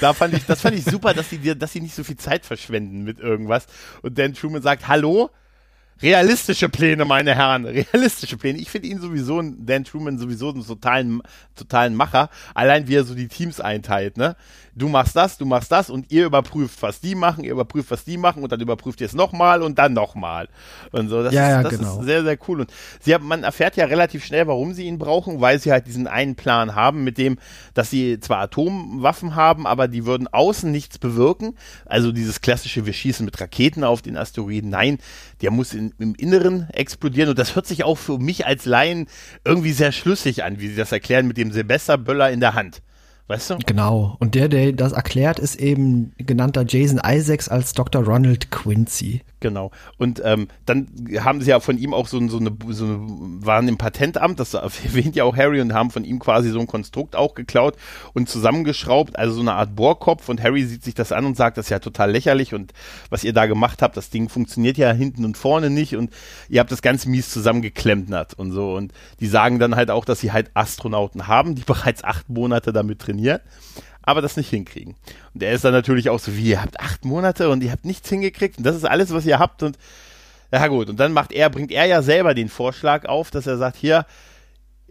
A: Da fand ich, das fand ich super, dass sie, dass sie nicht so viel Zeit verschwenden mit irgendwas. Und Dan Truman sagt, hallo, Realistische Pläne, meine Herren, <laughs> realistische Pläne. Ich finde ihn sowieso, Dan Truman sowieso einen totalen, totalen Macher. Allein wie er so die Teams einteilt, ne? Du machst das, du machst das und ihr überprüft, was die machen, ihr überprüft, was die machen und dann überprüft ihr es nochmal und dann nochmal. Und so, das,
B: ja, ja,
A: ist, das
B: genau.
A: ist sehr, sehr cool. Und sie haben, man erfährt ja relativ schnell, warum sie ihn brauchen, weil sie halt diesen einen Plan haben, mit dem, dass sie zwar Atomwaffen haben, aber die würden außen nichts bewirken. Also dieses klassische, wir schießen mit Raketen auf den Asteroiden. Nein, der muss in, im Inneren explodieren und das hört sich auch für mich als Laien irgendwie sehr schlüssig an, wie sie das erklären mit dem Silvesterböller in der Hand. Weißt du?
B: Genau. Und der, der das erklärt, ist eben genannter Jason Isaacs als Dr. Ronald Quincy.
A: Genau. Und ähm, dann haben sie ja von ihm auch so, so, eine, so eine, waren im Patentamt, das <laughs> erwähnt ja auch Harry, und haben von ihm quasi so ein Konstrukt auch geklaut und zusammengeschraubt, also so eine Art Bohrkopf. Und Harry sieht sich das an und sagt, das ist ja total lächerlich und was ihr da gemacht habt, das Ding funktioniert ja hinten und vorne nicht und ihr habt das ganz mies zusammengeklempnert und so. Und die sagen dann halt auch, dass sie halt Astronauten haben, die <laughs> bereits acht Monate damit trainieren aber das nicht hinkriegen. Und er ist dann natürlich auch so, wie, ihr habt acht Monate und ihr habt nichts hingekriegt und das ist alles, was ihr habt und ja gut, und dann macht er, bringt er ja selber den Vorschlag auf, dass er sagt, hier,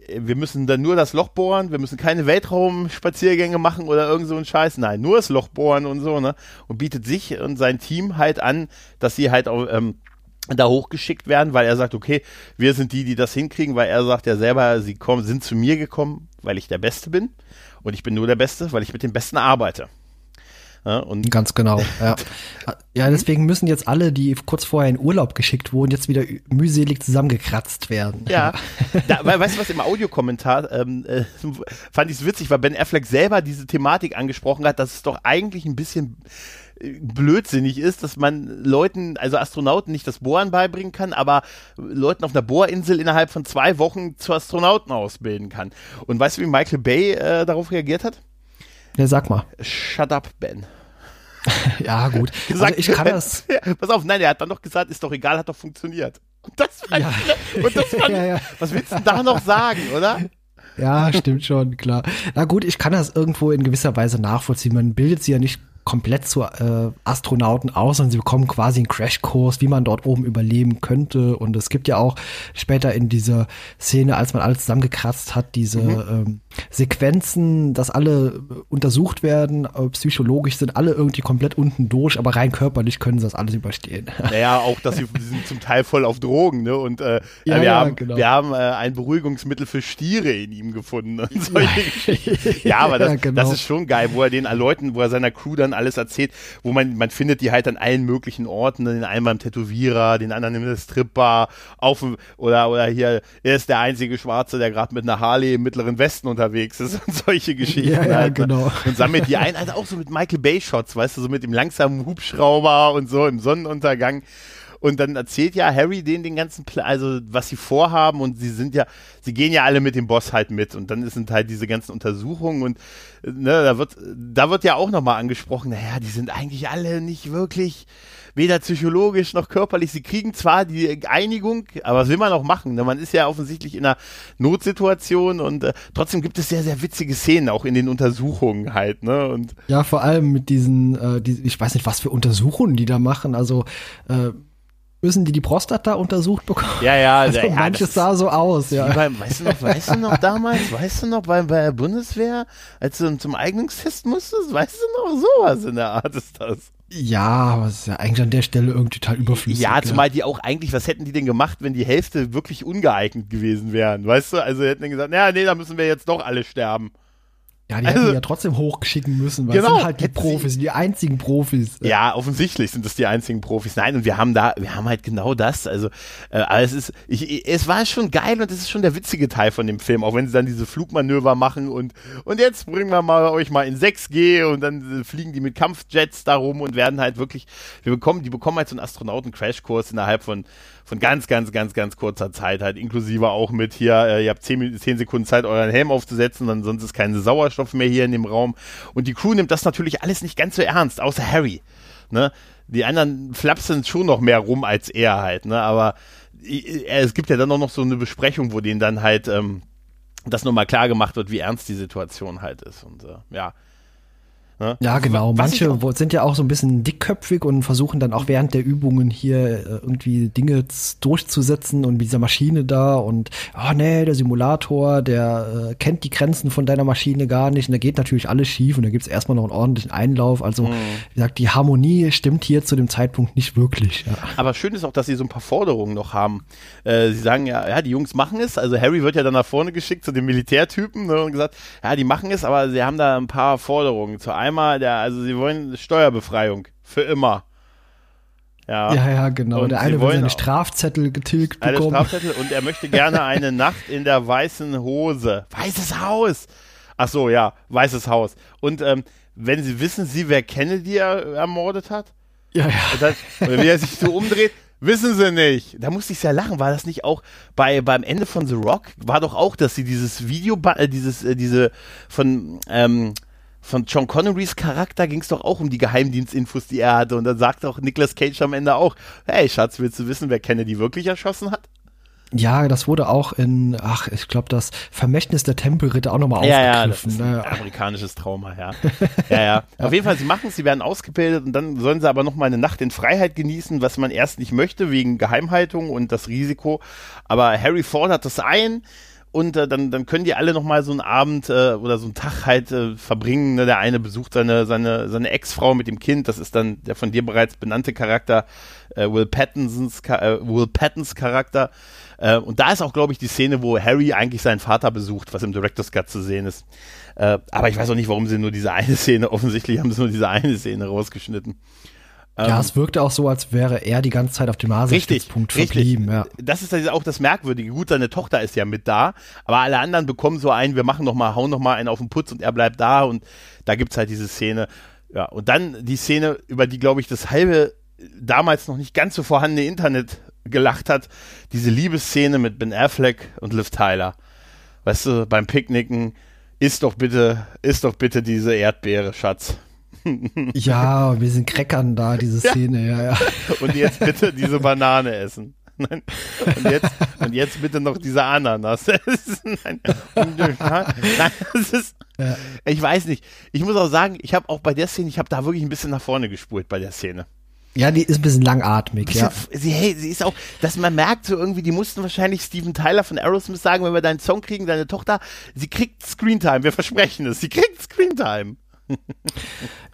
A: wir müssen dann nur das Loch bohren, wir müssen keine Weltraumspaziergänge machen oder irgend so ein Scheiß. Nein, nur das Loch bohren und so, ne? Und bietet sich und sein Team halt an, dass sie halt auch, ähm, da hochgeschickt werden, weil er sagt, okay, wir sind die, die das hinkriegen, weil er sagt ja selber, sie kommen, sind zu mir gekommen, weil ich der Beste bin. Und ich bin nur der Beste, weil ich mit dem Besten arbeite.
B: Ja, und Ganz genau. <laughs> Ja. ja, deswegen müssen jetzt alle, die kurz vorher in Urlaub geschickt wurden, jetzt wieder mühselig zusammengekratzt werden.
A: Ja, da, weißt du was im Audiokommentar ähm, äh, fand ich es witzig, weil Ben Affleck selber diese Thematik angesprochen hat, dass es doch eigentlich ein bisschen blödsinnig ist, dass man Leuten, also Astronauten nicht das Bohren beibringen kann, aber Leuten auf einer Bohrinsel innerhalb von zwei Wochen zu Astronauten ausbilden kann. Und weißt du, wie Michael Bay äh, darauf reagiert hat?
B: Ja, sag mal.
A: Shut up, Ben. <laughs>
B: ja, gut. <laughs>
A: Gesagt, also ich kann das. <laughs> Pass auf, nein, er hat dann doch gesagt, ist doch egal, hat doch funktioniert. Und das fand ja. ich, und das fand ja, ja. was willst du da noch sagen, oder?
B: Ja, stimmt schon, klar. Na gut, ich kann das irgendwo in gewisser Weise nachvollziehen. Man bildet sie ja nicht komplett zu äh, Astronauten aus und sie bekommen quasi einen Crashkurs, wie man dort oben überleben könnte. Und es gibt ja auch später in dieser Szene, als man alles zusammengekratzt hat, diese mhm. ähm, Sequenzen, dass alle untersucht werden, äh, psychologisch sind alle irgendwie komplett unten durch, aber rein körperlich können sie das alles überstehen. <laughs>
A: Naja, auch, dass sie sind zum Teil voll auf Drogen, ne? Und äh, ja, wir, ja, haben, genau. wir haben äh, ein Beruhigungsmittel für Stiere in ihm gefunden und solche <laughs> ja, aber das, ja, genau. das ist schon geil, wo er den Leuten, wo er seiner Crew dann alles erzählt, wo man, man findet die halt an allen möglichen Orten, den einen beim Tätowierer, den anderen in der Stripbar, auf oder, oder hier, er ist der einzige Schwarze, der gerade mit einer Harley im Mittleren Westen unterwegs ist <laughs> und solche Geschichten. Ja, ja halt, ne? genau. Und sammelt die ein, also auch so mit Michael Bay Shots, weißt du, so mit dem langsamen Hubschrauber und so im Sonnenuntergang. Und dann erzählt ja Harry denen den ganzen Plan, also was sie vorhaben und sie sind ja, sie gehen ja alle mit dem Boss halt mit und dann sind halt diese ganzen Untersuchungen und ne, da wird, da wird ja auch nochmal angesprochen, naja, die sind eigentlich alle nicht wirklich weder psychologisch noch körperlich. Sie kriegen zwar die Einigung, aber was will man auch machen? Ne? Man ist ja offensichtlich in einer Notsituation und äh, trotzdem gibt es sehr, sehr witzige Szenen auch in den Untersuchungen halt. Ne? Und
B: ja, vor allem mit diesen, äh, die, ich weiß nicht, was für Untersuchungen die da machen. Also äh, müssen die die Prostata untersucht bekommen.
A: Ja, ja,
B: also
A: ja
B: manches sah so aus, ja.
A: Beim, weißt du noch, weißt du noch damals, weißt du noch bei, bei der Bundeswehr, als du zum Eignungstest musstest, weißt du noch, sowas in der Art ist das.
B: Ja, aber es ist ja eigentlich an der Stelle irgendwie total überflüssig.
A: Ja, zumal die auch eigentlich, was hätten die denn gemacht, wenn die Hälfte wirklich ungeeignet gewesen wären, weißt du? Also hätten die gesagt, naja, nee, da müssen wir jetzt doch alle sterben.
B: Ja, die
A: Also-
B: hätten ja trotzdem hochschicken müssen, weil
A: Genau,
B: das sind halt die Profis, die einzigen Profis.
A: Ja, offensichtlich sind das die einzigen Profis. Nein, und wir haben da, wir haben halt genau das. Also, äh, aber es ist, ich, es war schon geil und es ist schon der witzige Teil von dem Film, auch wenn sie dann diese Flugmanöver machen und und jetzt bringen wir mal euch mal in 6G und dann äh, fliegen die mit Kampfjets da rum und werden halt wirklich, wir bekommen, die bekommen halt so einen Astronauten-Crashkurs innerhalb von von ganz, ganz, ganz, ganz kurzer Zeit halt, inklusive auch mit hier, äh, ihr habt 10, Minuten- 10 Sekunden Zeit, euren Helm aufzusetzen, dann sonst ist kein Sauerstoff mehr hier in dem Raum. Und die Crew nimmt das natürlich alles nicht ganz so ernst, außer Harry. Ne? Die anderen flapsen schon noch mehr rum als er halt, ne? Aber es gibt ja dann auch noch so eine Besprechung, wo denen dann halt ähm, das nochmal klar gemacht wird, wie ernst die Situation halt ist. Und äh, ja. Ne?
B: Ja, genau.
A: Was ich
B: Manche
A: auch-
B: sind ja auch so ein bisschen dickköpfig und versuchen dann auch während der Übungen hier äh, irgendwie Dinge durchzusetzen und mit dieser Maschine da und, oh nee, der Simulator, der äh, kennt die Grenzen von deiner Maschine gar nicht und da geht natürlich alles schief und da gibt's erstmal noch einen ordentlichen Einlauf. Also, wie gesagt, die Harmonie stimmt hier zu dem Zeitpunkt nicht wirklich. Ja.
A: Aber schön ist auch, dass sie so ein paar Forderungen noch haben. Äh, sie sagen ja, ja, die Jungs machen es. Also Harry wird ja dann nach vorne geschickt zu den Militärtypen ne, und gesagt, ja, die machen es, aber sie haben da ein paar Forderungen. Zu einmal, der, also sie wollen Steuerbefreiung für immer. Ja.
B: Ja, ja, genau.
A: Und
B: der eine will seine Strafzettel getilgt
A: Eine
B: bekommen.
A: Strafzettel und er möchte gerne <laughs> eine Nacht in der weißen Hose. Weißes Haus. Ach so, ja, weißes Haus. Und ähm, wenn Sie wissen Sie, wer Kennedy er, ermordet hat?
B: Ja, ja.
A: Und dann, oder wie er sich so umdreht, wissen sie nicht. Da musste ich sehr lachen. War das nicht auch bei beim Ende von The Rock? War doch auch, dass sie dieses Video, äh, dieses, äh, diese von ähm, von John Connerys Charakter ging es doch auch um die Geheimdienstinfos, die er hatte. Und dann sagt auch Nicolas Cage am Ende auch, hey Schatz, willst du wissen, wer Kennedy wirklich erschossen hat?
B: Ja, das wurde auch in, ach, ich glaube, das Vermächtnis der Tempelritter auch nochmal
A: Ja, ja, das
B: aufgegriffen.
A: ist ein
B: ne?
A: amerikanisches Trauma, ja. ja, ja. Auf jeden Fall, sie machen es, sie werden ausgebildet und dann sollen sie aber noch mal eine Nacht in Freiheit genießen, was man erst nicht möchte, wegen Geheimhaltung und das Risiko. Aber Harry fordert das ein und äh, dann, dann können die alle noch mal so einen Abend äh, oder so einen Tag halt äh, verbringen. Ne? Der eine besucht seine, seine, seine Ex-Frau mit dem Kind, das ist dann der von dir bereits benannte Charakter, äh, Will, Pattinsons, äh, Will Pattons Charakter. Äh, und da ist auch, glaube ich, die Szene, wo Harry eigentlich seinen Vater besucht, was im Director's Cut zu sehen ist. Äh, aber ich weiß auch nicht, warum sie nur diese eine Szene, <laughs> offensichtlich haben sie nur diese eine Szene rausgeschnitten.
B: Ja, es wirkte auch so, als wäre er die ganze Zeit auf dem Nasenstützpunkt verblieben. Ja.
A: Das ist also auch das Merkwürdige. Gut, seine Tochter ist ja mit da, aber alle anderen bekommen so einen, wir machen noch mal, hauen noch mal einen auf den Putz und er bleibt da und da gibt's halt diese Szene. Ja, und dann die Szene, über die, glaube ich, das halbe damals noch nicht ganz so vorhandene Internet gelacht hat, diese Liebesszene mit Ben Affleck und Liv Tyler. Weißt du, beim Picknicken, isst doch bitte, isst doch bitte diese Erdbeere, Schatz.
B: Ja, wir sind Crackern da, diese Szene, ja, ja.
A: Und jetzt bitte diese Banane essen. Nein. Und jetzt, und jetzt bitte noch diese Ananas. <laughs> essen. Nein, Nein das ist,
B: Ja.
A: ich weiß nicht. Ich muss auch sagen, ich habe auch bei der Szene, ich habe da wirklich ein bisschen nach vorne gespult bei der Szene.
B: Ja, die ist ein bisschen langatmig,
A: Bisschen,
B: ja.
A: sie, hey, sie ist auch, dass man merkt so irgendwie, die mussten wahrscheinlich Steven Tyler von Aerosmith sagen, wenn wir deinen Song kriegen, deine Tochter, sie kriegt Screentime, wir versprechen es, sie kriegt Screentime. <laughs>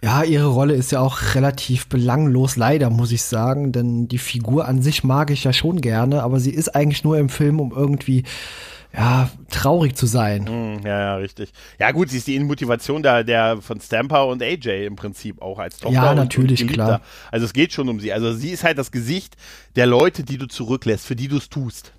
B: Ja, ihre Rolle ist ja auch relativ belanglos, leider, muss ich sagen, denn die Figur an sich mag ich ja schon gerne, aber sie ist eigentlich nur im Film, um irgendwie, ja, traurig zu sein.
A: Hm, ja, ja, richtig. Ja, gut, sie ist die Motivation der, der von Stamper und AJ im Prinzip auch als Tochter.
B: Ja, natürlich, klar.
A: Also es geht schon um sie. Also sie ist halt das Gesicht der Leute, die du zurücklässt, für die du es tust.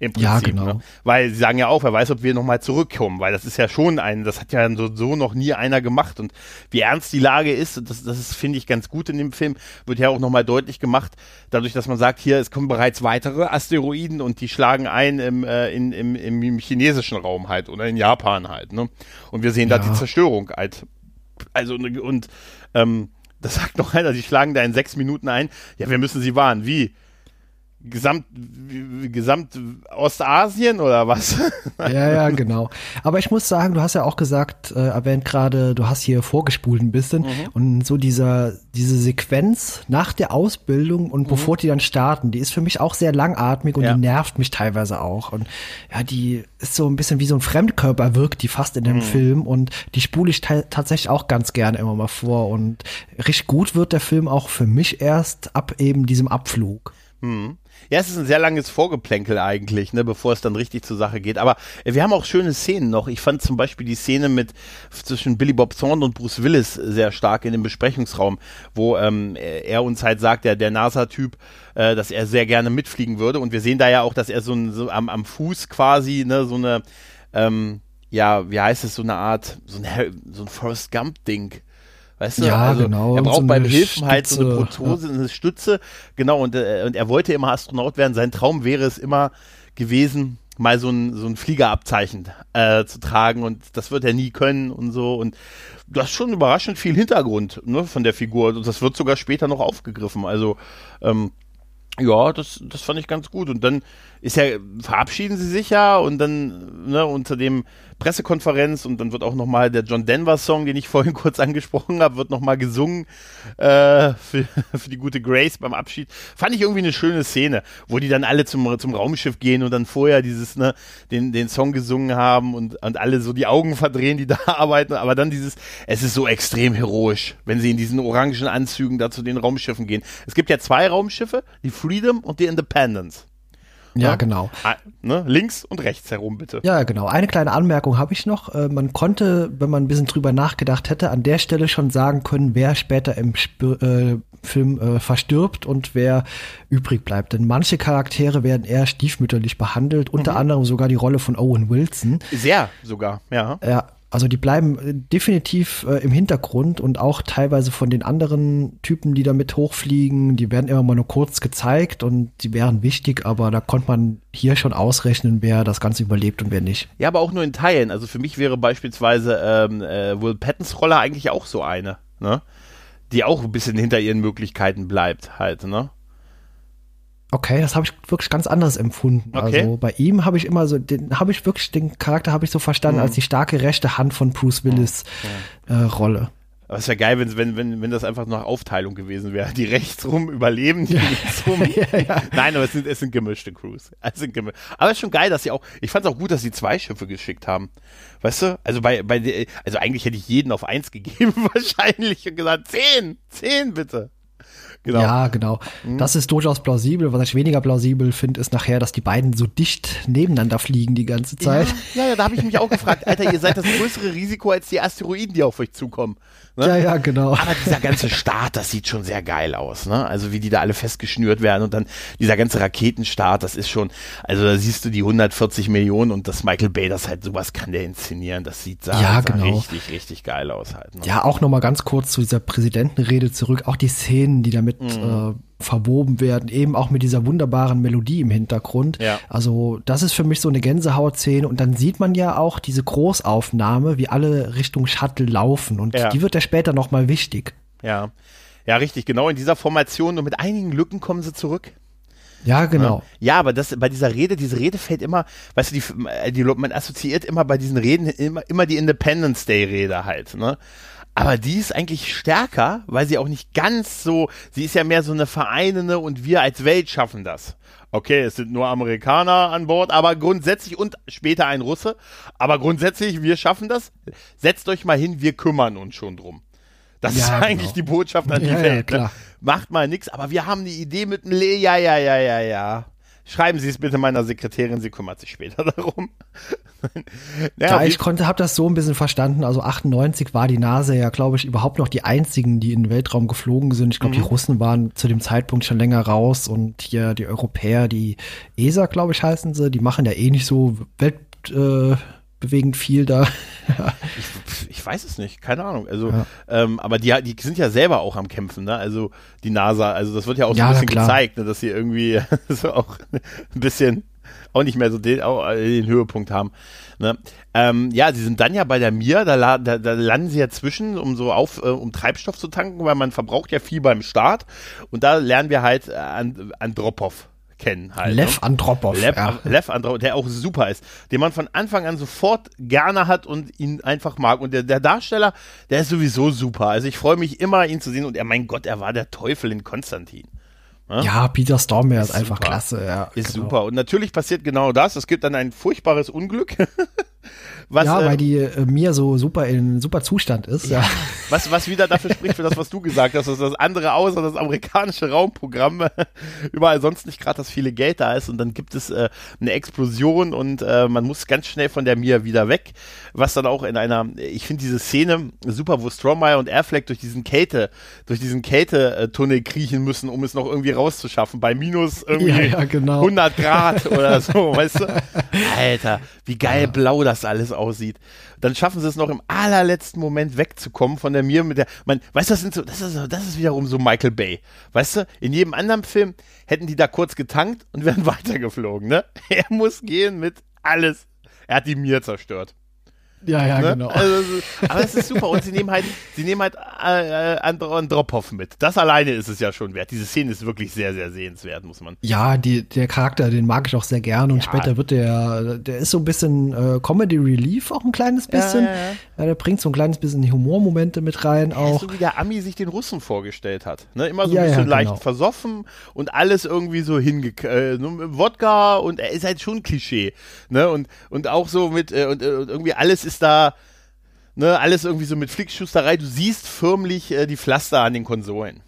A: Im Prinzip.
B: Ja, genau.
A: Ne? Weil sie sagen ja auch, wer weiß, ob wir nochmal zurückkommen, weil das ist ja schon ein, das hat ja so, so noch nie einer gemacht. Und wie ernst die Lage ist, das, das ist, finde ich, ganz gut in dem Film, wird ja auch nochmal deutlich gemacht, dadurch, dass man sagt, hier, es kommen bereits weitere Asteroiden und die schlagen ein im, äh, in, im, im chinesischen Raum halt oder in Japan halt. Ne? Und wir sehen da
B: Ja.
A: die Zerstörung halt. Also, und ähm, das sagt noch einer, die schlagen da in sechs Minuten ein. Ja, wir müssen sie warnen. Wie? Gesamt, Gesamt Ostasien oder was? <laughs>
B: Ja, ja, genau. Aber ich muss sagen, du hast ja auch gesagt, äh, erwähnt gerade, du hast hier vorgespult ein bisschen und so dieser, diese Sequenz nach der Ausbildung und bevor die dann starten, die ist für mich auch sehr langatmig und
A: Ja.
B: die nervt mich teilweise auch. Und ja, die ist so ein bisschen wie so ein Fremdkörper wirkt die fast in dem Film und die spule ich ta- tatsächlich auch ganz gerne immer mal vor und richtig gut wird der Film auch für mich erst ab eben diesem Abflug.
A: Hm. Ja, es ist ein sehr langes Vorgeplänkel eigentlich, ne, bevor es dann richtig zur Sache geht. Aber äh, wir haben auch schöne Szenen noch. Ich fand zum Beispiel die Szene mit zwischen Billy Bob Thornton und Bruce Willis sehr stark in dem Besprechungsraum, wo ähm, er uns halt sagt, der, der NASA-Typ, äh, dass er sehr gerne mitfliegen würde. Und wir sehen da ja auch, dass er so, ein, so am, am Fuß quasi, ne, so eine, ähm, ja, wie heißt es, so eine Art, so ein, so ein Forrest Gump-Ding Weißt du?
B: Ja,
A: also,
B: genau.
A: Er braucht
B: so
A: beim Hilfen halt so eine Protose, eine Stütze. Genau, und, äh, und er wollte immer Astronaut werden. Sein Traum wäre es immer gewesen, mal so ein, so ein Fliegerabzeichen äh, zu tragen. Und das wird er nie können und so. Und das ist schon überraschend viel Hintergrund ne, von der Figur. Und das wird sogar später noch aufgegriffen. Also, ähm, ja, das, das fand ich ganz gut. Und dann ist ja, verabschieden sie sich ja und dann, ne, unter dem Pressekonferenz und dann wird auch nochmal der John Denver Song, den ich vorhin <laughs> kurz angesprochen habe, wird nochmal gesungen äh, für, <laughs> für die gute Grace beim Abschied. Fand ich irgendwie eine schöne Szene, wo die dann alle zum, zum Raumschiff gehen und dann vorher dieses, ne, den, den Song gesungen haben und, und alle so die Augen verdrehen, die <laughs> da arbeiten, aber dann dieses, es ist so extrem heroisch, wenn sie in diesen orangen Anzügen da zu den Raumschiffen gehen. Es gibt ja zwei Raumschiffe, die Freedom und die Independence.
B: Ja,
A: Ja.
B: genau.
A: Ah, ne? Links und rechts herum, bitte.
B: Ja, genau. Eine kleine Anmerkung habe ich noch. Äh, Man konnte, wenn man ein bisschen drüber nachgedacht hätte, an der Stelle schon sagen können, wer später im Sp äh, Film äh, verstirbt und wer übrig bleibt. Denn manche Charaktere werden eher stiefmütterlich behandelt, unter anderem sogar die Rolle von Owen Wilson.
A: Sehr sogar, ja.
B: Ja, also die bleiben äh, definitiv äh, im Hintergrund und auch teilweise von den anderen Typen, die da mit hochfliegen, die werden immer mal nur kurz gezeigt und die wären wichtig, aber da konnte man hier schon ausrechnen, wer das Ganze überlebt und wer nicht.
A: Ja, aber auch nur in Teilen. Also für mich wäre beispielsweise ähm, äh, Will Pattons Rolle eigentlich auch so eine, ne? Die auch ein bisschen hinter ihren Möglichkeiten bleibt, halt, ne?
B: Okay, das habe ich wirklich ganz anders empfunden.
A: Okay.
B: Also bei ihm habe ich immer so, den habe ich wirklich, den Charakter habe ich so verstanden
A: Mhm.
B: als die starke rechte Hand von Bruce Willis äh, Rolle.
A: Aber es wäre geil, wenn, wenn, wenn, wenn das einfach nach Aufteilung gewesen wäre. Die rechts rum überleben, die links rum. <laughs> Nein, aber es sind, es sind gemischte Crews. Es sind gemi aber es ist schon geil, dass sie auch, ich fand es auch gut, dass sie zwei Schiffe geschickt haben. Weißt du? Also bei, bei, der- also eigentlich hätte ich jeden auf eins <laughs> gegeben, wahrscheinlich, und gesagt, zehn, zehn bitte. Genau.
B: Ja, genau. Das ist durchaus plausibel. Was ich weniger plausibel finde, ist nachher, dass die beiden so dicht nebeneinander fliegen die ganze Zeit.
A: Ja, ja, da habe ich mich auch gefragt, Alter, ihr seid das größere Risiko als die Asteroiden, die auf euch zukommen. Ne?
B: Ja, ja, genau.
A: Aber dieser ganze Start, das sieht schon sehr geil aus, ne? Also wie die da alle festgeschnürt werden und dann dieser ganze Raketenstart, das ist schon, also da siehst du die 140 Millionen und das Michael Bay, das halt sowas kann der inszenieren, das sieht sah,
B: Ja,
A: sah
B: genau.
A: richtig, richtig geil aus halt. Ne?
B: Ja, auch noch mal ganz kurz zu dieser Präsidentenrede zurück. Auch die Szenen, die damit
A: Mhm.
B: äh, verwoben werden, eben auch mit dieser wunderbaren Melodie im Hintergrund.
A: Ja.
B: Also das ist für mich so eine Gänsehautszene. Und dann sieht man ja auch diese Großaufnahme, wie alle Richtung Shuttle laufen. Und
A: Ja.
B: die wird ja später noch mal wichtig.
A: Ja. Ja, richtig, genau in dieser Formation und mit einigen Lücken kommen sie zurück.
B: Ja, genau.
A: Ja, aber das bei dieser Rede, diese Rede fällt immer, weißt du, die, äh, die, man assoziiert immer bei diesen Reden immer, immer die Independence Day Rede halt, ne? Aber die ist eigentlich stärker, weil sie auch nicht ganz so, sie ist ja mehr so eine vereinende und wir als Welt schaffen das. Okay, es sind nur Amerikaner an Bord, aber grundsätzlich und später ein Russe, aber grundsätzlich, wir schaffen das. Setzt euch mal hin, wir kümmern uns schon drum. Das
B: Ja,
A: ist
B: genau.
A: eigentlich die Botschaft an die
B: Ja, ja,
A: Welt. ne?
B: klar.
A: Macht mal nix, aber wir haben die Idee mit dem Le ja, ja, ja, ja, ja. Schreiben Sie es bitte meiner Sekretärin, sie kümmert sich später <laughs> darum.
B: Ja,
A: wie-
B: ich konnte, habe das so ein bisschen verstanden. Also 98 war die NASA ja, glaube ich, überhaupt noch die einzigen, die in den Weltraum geflogen sind. Ich glaube,
A: Mhm.
B: die Russen waren zu dem Zeitpunkt schon länger raus und hier die Europäer, die ESA, glaube ich, heißen sie, die machen ja eh nicht so weltbewegend äh, bewegend viel da. <laughs>
A: ich, ich weiß es nicht, keine Ahnung. Also,
B: Ja.
A: ähm, aber die, die sind ja selber auch am Kämpfen, ne? Also die NASA, also das wird ja auch so
B: Ja,
A: ein bisschen gezeigt, ne? dass sie irgendwie <laughs> so auch ein bisschen auch nicht mehr so den, auch den Höhepunkt haben. Ne? Ähm, ja, sie sind dann ja bei der Mir, da, da, da landen sie ja zwischen, um so auf, äh, um Treibstoff zu tanken, weil man verbraucht ja viel beim Start. Und da lernen wir halt äh, And Andropov kennen halt.
B: Lev
A: ne?
B: Andropov.
A: Lev,
B: ja.
A: Lev Andro, der auch super ist, den man von Anfang an sofort gerne hat und ihn einfach mag. Und der, der Darsteller, der ist sowieso super. Also ich freue mich immer, ihn zu sehen. Und er, mein Gott, er war der Teufel in Konstantin.
B: ja, Peter Stormare ist, einfach
A: super.
B: klasse. Ja,
A: Ist
B: genau.
A: super. Und natürlich passiert genau das. Es gibt dann ein furchtbares Unglück, <laughs> Was,
B: ja,
A: äh,
B: weil die äh, mir so super in super Zustand ist. Ja. <laughs>
A: was, was wieder dafür spricht für das, was du gesagt hast, dass das andere außer das amerikanische Raumprogramm überall sonst nicht gerade das viele Geld da ist und dann gibt es äh, eine Explosion und äh, man muss ganz schnell von der Mir wieder weg, was dann auch in einer, ich finde diese Szene super, wo Stromae und Airfleck durch diesen Kälte, durch diesen Kältetunnel kriechen müssen, um es noch irgendwie rauszuschaffen, bei minus irgendwie
B: Ja, ja, genau.
A: 100 Grad oder so, <laughs> weißt du? Alter, wie geil blau das alles aussieht. Dann schaffen sie es noch im allerletzten Moment wegzukommen von der Mir mit der, man, weißt du, das sind so, das ist, das ist wiederum so Michael Bay. Weißt du, in jedem anderen Film hätten die da kurz getankt und <laughs> wären weitergeflogen, ne? Er muss gehen mit alles. Er hat die Mir zerstört.
B: Ja, ja,
A: Ne?
B: genau.
A: Also, aber es ist super und sie nehmen halt, sie nehmen halt äh, äh, Andro- Andropov mit. Das alleine ist es ja schon wert. Diese Szene ist wirklich sehr, sehr sehenswert, muss man.
B: Ja, die, der Charakter, den mag ich auch sehr gern und
A: Ja.
B: später wird der, der ist so ein bisschen äh, Comedy Relief auch ein kleines bisschen.
A: Ja, ja,
B: der bringt so ein kleines bisschen Humormomente mit rein auch.
A: So wie der Ami sich den Russen vorgestellt hat. Ne? Immer so ein bisschen leicht
B: genau.
A: versoffen und alles irgendwie so hinge... Äh, Wodka und er ist halt schon Klischee. Ne? Und, und auch so mit... Äh, und, äh, und irgendwie alles ist da... Ne, alles irgendwie so mit Flickschusterei. Du siehst förmlich äh, die Pflaster an den Konsolen.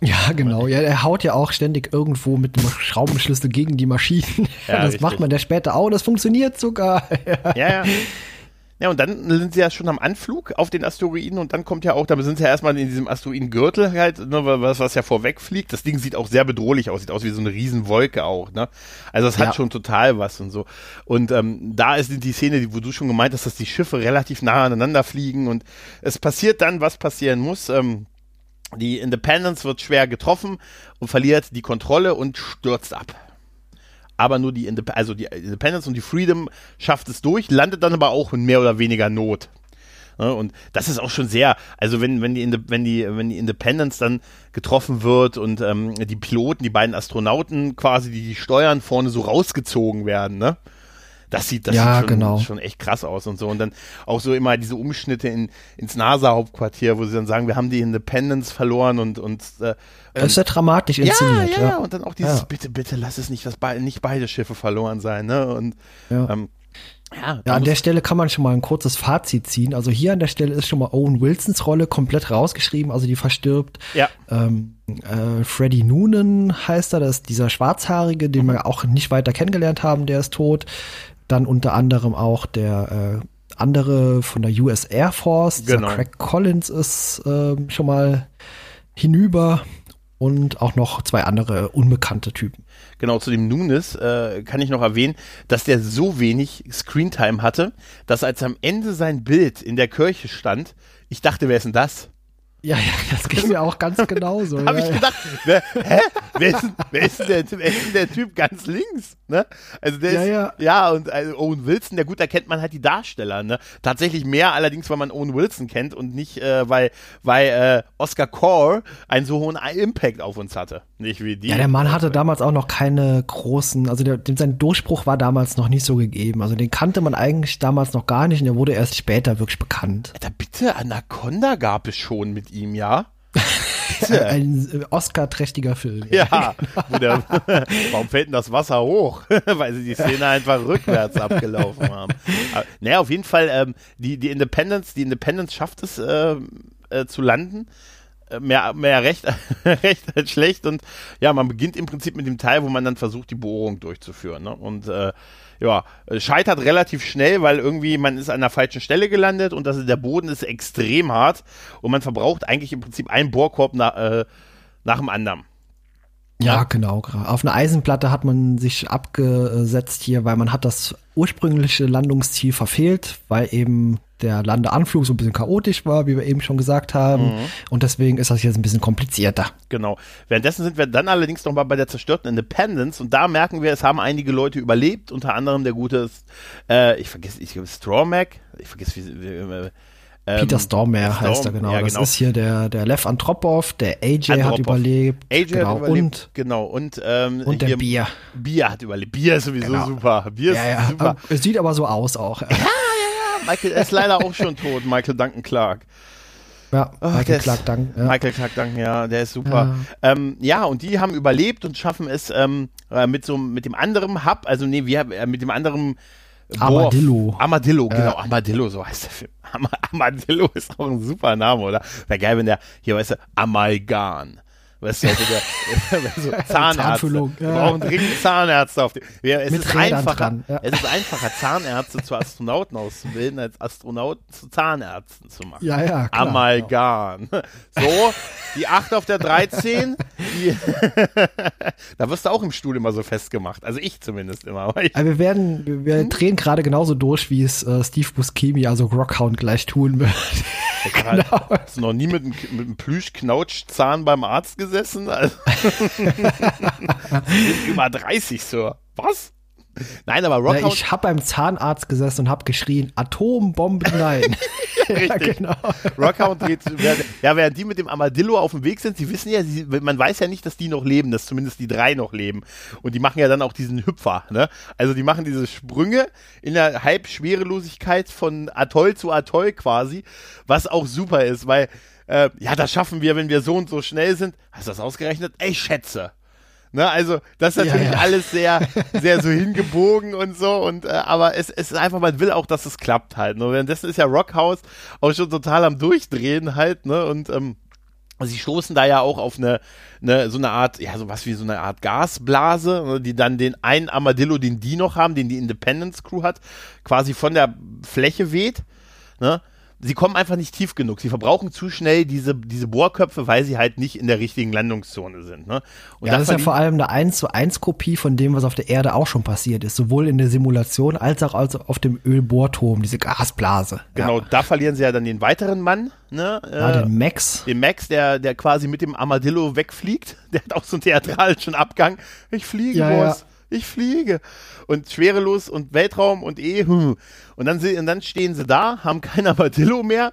B: Ja, genau. Ja, er haut ja auch ständig irgendwo mit einem Schraubenschlüssel gegen die Maschinen.
A: Ja,
B: das
A: richtig.
B: macht man ja später auch. Das funktioniert sogar.
A: Ja, ja. Ja, <laughs> und dann sind sie ja schon am Anflug auf den Asteroiden und dann kommt ja auch, da sind sie ja erstmal in diesem Asteroidengürtel halt, ne, was, was ja vorweg fliegt. Das Ding sieht auch sehr bedrohlich aus, sieht aus wie so eine Riesenwolke auch, ne? Also es hat
B: Ja.
A: schon total was und so. Und ähm, da ist die Szene, die, wo du schon gemeint hast, dass die Schiffe relativ nah aneinander fliegen und es passiert dann, was passieren muss. Ähm, die Independence wird schwer getroffen und verliert die Kontrolle und stürzt ab aber nur die, Indep also die Independence und die Freedom schafft es durch, landet dann aber auch in mehr oder weniger Not. Ja, und das ist auch schon sehr, also wenn, wenn, die, wenn, die, wenn die Independence dann getroffen wird und ähm, die Piloten, die beiden Astronauten quasi, die die steuern, vorne so rausgezogen werden, ne? Das sieht, das
B: Ja,
A: sieht schon,
B: genau.
A: schon echt krass aus und so. Und dann auch so immer diese Umschnitte in, ins NASA-Hauptquartier, wo sie dann sagen, wir haben die Independence verloren und, und äh,
B: Das ist ja dramatisch
A: ja,
B: inszeniert.
A: ja, ja, und dann auch dieses,
B: Ja.
A: bitte, bitte lass es nicht, dass be nicht beide Schiffe verloren sein, ne? Und
B: Ja.
A: ähm, ja,
B: Ja, an der Stelle kann man schon mal ein kurzes Fazit ziehen. Also hier an der Stelle ist schon mal Owen Wilsons Rolle komplett rausgeschrieben, also die verstirbt.
A: ja,
B: Ähm, äh, Freddie Noonan heißt er, das ist dieser Schwarzhaarige, den wir auch nicht weiter kennengelernt haben, der ist tot. Dann unter anderem auch der äh, andere von der US Air Force,
A: Genau.
B: Craig Collins ist ähm, schon mal hinüber und auch noch zwei andere unbekannte Typen.
A: genau, zu dem Nunes äh, kann ich noch erwähnen, dass der so wenig Screentime hatte, dass als am Ende sein Bild in der Kirche stand, ich dachte, wer ist denn das?
B: Ja, ja, <laughs> das ging mir auch ganz genauso. <laughs>
A: Habe
B: ja,
A: ich gedacht, wer, hä? Wer ist, denn- wer, ist der, Typ- wer ist denn der Typ ganz links? Ne? Also der
B: Ja,
A: ist,
B: ja.
A: ja, und also Owen Wilson, der gut, da kennt man halt die Darsteller, ne? Tatsächlich mehr allerdings, weil man Owen Wilson kennt und nicht, äh, weil, weil äh, Oscar Core einen so hohen Impact auf uns hatte. Nicht wie die.
B: Ja, der Mann hatte damals auch noch keine großen, also der, sein Durchbruch war damals noch nicht so gegeben. Also den kannte man eigentlich damals noch gar nicht und der wurde erst später wirklich bekannt.
A: Alter, bitte, Anaconda gab es schon mit ihm, ja? <laughs>
B: Ein Oscar-trächtiger Film.
A: Ja, wo der, warum fällt denn das Wasser hoch? <laughs> Weil sie die Szene einfach rückwärts abgelaufen haben. Aber, naja, auf jeden Fall, ähm, die, die Independence, die Independence schafft es äh, äh, zu landen. Äh, Mehr, mehr recht, <laughs> recht als schlecht und ja, man beginnt im Prinzip mit dem Teil, wo man dann versucht, die Bohrung durchzuführen. Ne? Und äh, ja, scheitert relativ schnell, weil irgendwie man ist an der falschen Stelle gelandet und das, der Boden ist extrem hart und man verbraucht eigentlich im Prinzip einen Bohrkorb na, äh, nach dem anderen.
B: Ja, genau. gra- Auf eine Eisenplatte hat man sich abgesetzt hier, weil man hat das ursprüngliche Landungsziel verfehlt, weil eben der Landeanflug so ein bisschen chaotisch war, wie wir eben schon gesagt haben. Und deswegen ist das jetzt ein bisschen komplizierter.
A: Genau. Währenddessen sind wir dann allerdings noch mal bei der zerstörten Independence und da merken wir, es haben einige Leute überlebt, unter anderem der gute, äh, ich vergesse, ich glaube Strawmac, ich vergesse wie, wie äh, ähm,
B: Peter Stormare heißt er
A: Storm-
B: genau.
A: ja,
B: Das
A: genau.
B: ist hier der, der Lev Antropov, der AJ hat
A: Antropov.
B: überlebt.
A: AJ
B: genau.
A: hat überlebt,
B: Und,
A: genau, und, ähm,
B: und der Bier.
A: Bier hat überlebt. Bier ist sowieso
B: Genau.
A: super. Bier ist
B: Ja, ja.
A: super.
B: Es sieht aber so aus auch. <laughs>
A: Michael ist leider auch schon tot, Michael Duncan Clark.
B: Ja,
A: Oh,
B: Michael Clark Dank. Ja.
A: Michael Clark Duncan, ja, der ist super. Ja, ähm, ja und die haben überlebt und schaffen es ähm, äh, mit so mit dem anderen Hub, also nee, wir äh, mit dem anderen
B: Armadillo.
A: Armadillo, genau, Armadillo, so heißt der Film. <laughs> Am Armadillo ist auch ein super Name, oder? Wäre geil, wenn der, hier weißt du, Amalgan. Weißt du, also der. <laughs>
B: Zahnfüllung,
A: Wir brauchen dringend Zahnärzte auf die. Ja, es,
B: Mit
A: ist
B: Rädern
A: einfacher,
B: dran, ja.
A: es ist einfacher, Zahnärzte zu Astronauten auszubilden, als Astronauten zu Zahnärzten zu machen.
B: Ja, ja, klar.
A: Amalgam. So, die 8 auf der 13, die, <laughs> da wirst du auch im Stuhl immer so festgemacht. Also ich zumindest immer. Aber ich,
B: Aber wir werden, wir,
A: Hm?
B: wir drehen gerade genauso durch, wie es äh, Steve Buscemi, also Rockhound, gleich tun wird. <laughs>
A: genau. Hast du noch nie mit einem, mit einem Plüschknautschzahn beim Arzt gesessen? Also, <laughs> über 30, Sir. Was? Nein, aber
B: Ja,
A: Rockhound,
B: ich habe beim Zahnarzt gesessen und habe geschrien, Atombombe, nein. <laughs> ja,
A: Richtig.
B: genau.
A: Rockhound geht, während, ja, während die mit dem Armadillo auf dem Weg sind, sie wissen ja, sie, man weiß ja nicht, dass die noch leben, dass zumindest die drei noch leben. Und die machen ja dann auch diesen Hüpfer, ne? Also die machen diese Sprünge in der Halbschwerelosigkeit von Atoll zu Atoll quasi, was auch super ist, weil, äh, ja, das schaffen wir, wenn wir so und so schnell sind. Hast du das ausgerechnet? Ey, schätze. Ne, also das ist
B: Ja,
A: natürlich
B: ja.
A: alles sehr, <laughs> sehr so hingebogen und so und äh, aber es, es ist einfach, man will auch, dass es klappt halt. Ne? Währenddessen ist ja Rockhouse auch schon total am Durchdrehen halt, ne? Und ähm, sie stoßen da ja auch auf eine, eine so eine Art, ja, sowas wie so eine Art Gasblase, ne, die dann den einen Armadillo, den die noch haben, den die Independence Crew hat, quasi von der Fläche weht. Ne? Sie kommen einfach nicht tief genug. Sie verbrauchen zu schnell diese, diese Bohrköpfe, weil sie halt nicht in der richtigen Landungszone sind. Ne? Und
B: Ja,
A: dann
B: das ist ja vor allem eine 1 zu 1 Kopie von dem, was auf der Erde auch schon passiert ist. Sowohl in der Simulation als auch also auf dem Ölbohrturm, diese Gasblase.
A: Genau,
B: Ja,
A: da verlieren sie ja dann den weiteren Mann, ne?
B: ja
A: äh,
B: den Max.
A: den Max, der, der quasi mit dem Armadillo wegfliegt. <laughs> Der hat auch so einen theatralischen Abgang. Ich fliege,
B: Ja,
A: Boss. Ich fliege. Und schwerelos und Weltraum und eh. Hm. Und dann, und dann stehen sie da, haben <laughs> kein Armadillo mehr.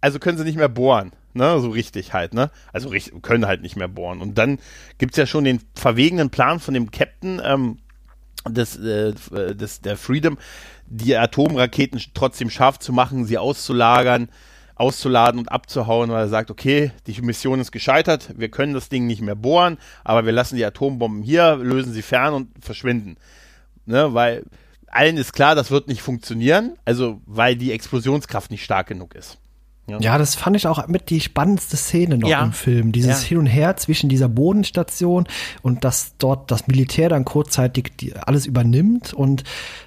A: Also können sie nicht mehr bohren. Ne, so richtig halt, ne? Also können halt nicht mehr bohren. Und dann gibt's ja schon den verwegenen Plan von dem Captain, ähm, des, äh, des, der Freedom, die Atomraketen trotzdem scharf zu machen, sie auszulagern, auszuladen und abzuhauen, weil er sagt, okay, die Mission ist gescheitert, wir können das Ding nicht mehr bohren, aber wir lassen die Atombomben hier, lösen sie fern und verschwinden. Ne, weil allen ist klar, das wird nicht funktionieren, also weil die Explosionskraft nicht stark genug ist.
B: Ja, das fand ich auch mit die spannendste Szene noch
A: Ja.
B: im Film. Dieses
A: Ja.
B: Hin und Her zwischen dieser Bodenstation und dass dort das Militär dann kurzzeitig die, alles übernimmt und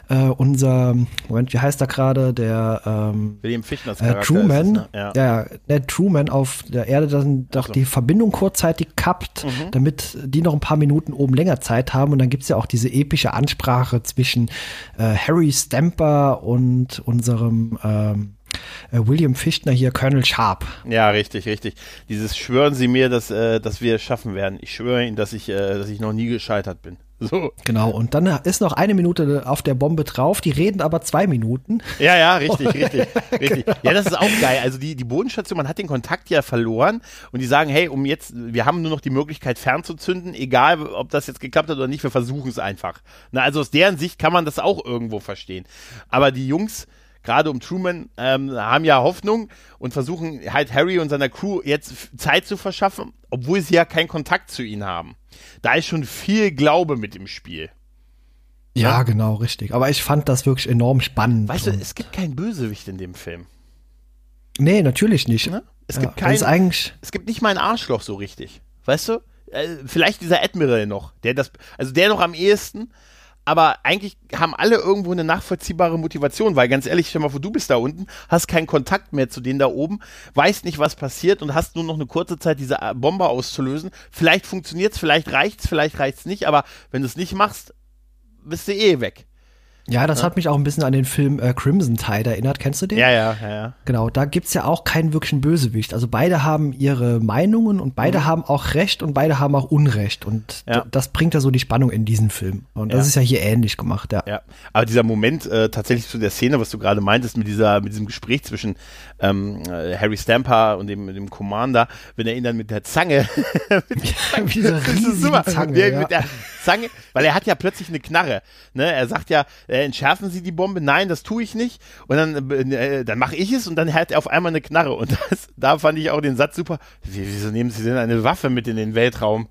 B: äh, unser, Moment, wie heißt er gerade, der ähm,
A: William Fichtners
B: äh, Truman,
A: es, ne? ja.
B: ja, der Truman auf der Erde dann doch
A: so. Mhm.
B: die Verbindung kurzzeitig kappt, damit die noch ein paar Minuten oben länger Zeit haben. Und dann gibt's ja auch diese epische Ansprache zwischen äh, Harry Stamper und unserem ähm, äh, William Fichtner hier, Colonel Sharp.
A: Ja, richtig, richtig. Dieses schwören Sie mir, dass, äh, dass wir es schaffen werden. Ich schwöre Ihnen, dass ich, äh, dass ich noch nie gescheitert bin. <laughs> So.
B: Genau, und dann ist noch eine Minute auf der Bombe drauf, die reden aber zwei Minuten.
A: Ja, ja, richtig, richtig, <laughs> richtig. Ja, das ist auch geil. Also die, die Bodenstation, man hat den Kontakt ja verloren und die sagen, hey, um jetzt, wir haben nur noch die Möglichkeit fernzuzünden, egal ob das jetzt geklappt hat oder nicht, wir versuchen es einfach. Na, also aus deren Sicht kann man das auch irgendwo verstehen. Aber die Jungs, gerade um Truman, ähm, haben ja Hoffnung und versuchen halt Harry und seiner Crew jetzt Zeit zu verschaffen, obwohl sie ja keinen Kontakt zu ihnen haben. Da ist schon viel Glaube mit im Spiel.
B: Ja, genau, richtig. Aber ich fand das wirklich enorm spannend.
A: Weißt du, es gibt keinen Bösewicht in dem Film.
B: nee, natürlich nicht.
A: Ne? Es
B: Ja,
A: gibt keinen.
B: eigentlich,
A: es gibt nicht mal ein Arschloch so richtig. Weißt du? Äh, vielleicht dieser Admiral noch, der das, also der noch am ehesten, aber eigentlich haben alle irgendwo eine nachvollziehbare Motivation, weil ganz ehrlich, stell mal vor, du bist da unten, hast keinen Kontakt mehr zu denen da oben, weißt nicht, was passiert und hast nur noch eine kurze Zeit, diese Bombe auszulösen. Vielleicht funktioniert's, vielleicht reicht's, vielleicht reicht's nicht, aber wenn du es nicht machst, bist du eh weg.
B: Ja, das hat mich auch ein bisschen an den Film äh, Crimson Tide erinnert. Kennst du den?
A: Ja, ja, ja, ja.
B: Genau, da gibt's ja auch keinen wirklichen Bösewicht. Also beide haben ihre Meinungen und beide haben auch Recht und beide haben auch Unrecht. Und
A: Mhm. Ja.
B: das bringt ja so die Spannung in diesen Film. Und das
A: Ja.
B: ist ja hier ähnlich gemacht, ja.
A: Ja, aber dieser Moment äh, tatsächlich zu der Szene, was du gerade meintest, mit dieser, mit diesem Gespräch zwischen ähm, äh, Harry Stamper und dem, dem Commander, wenn er ihn dann mit der Zange, <laughs>
B: Wie diese <laughs>
A: das ist
B: riesige Zange,
A: der,
B: ja.
A: mit der Zange, weil er hat ja plötzlich eine Knarre. Ne? Er sagt ja, äh, entschärfen Sie die Bombe? Nein, das tue ich nicht. Und dann, äh, dann mache ich es und dann hat er auf einmal eine Knarre. Und <laughs> das, da fand ich auch den Satz super. Wie, wieso nehmen Sie denn eine Waffe mit in den Weltraum?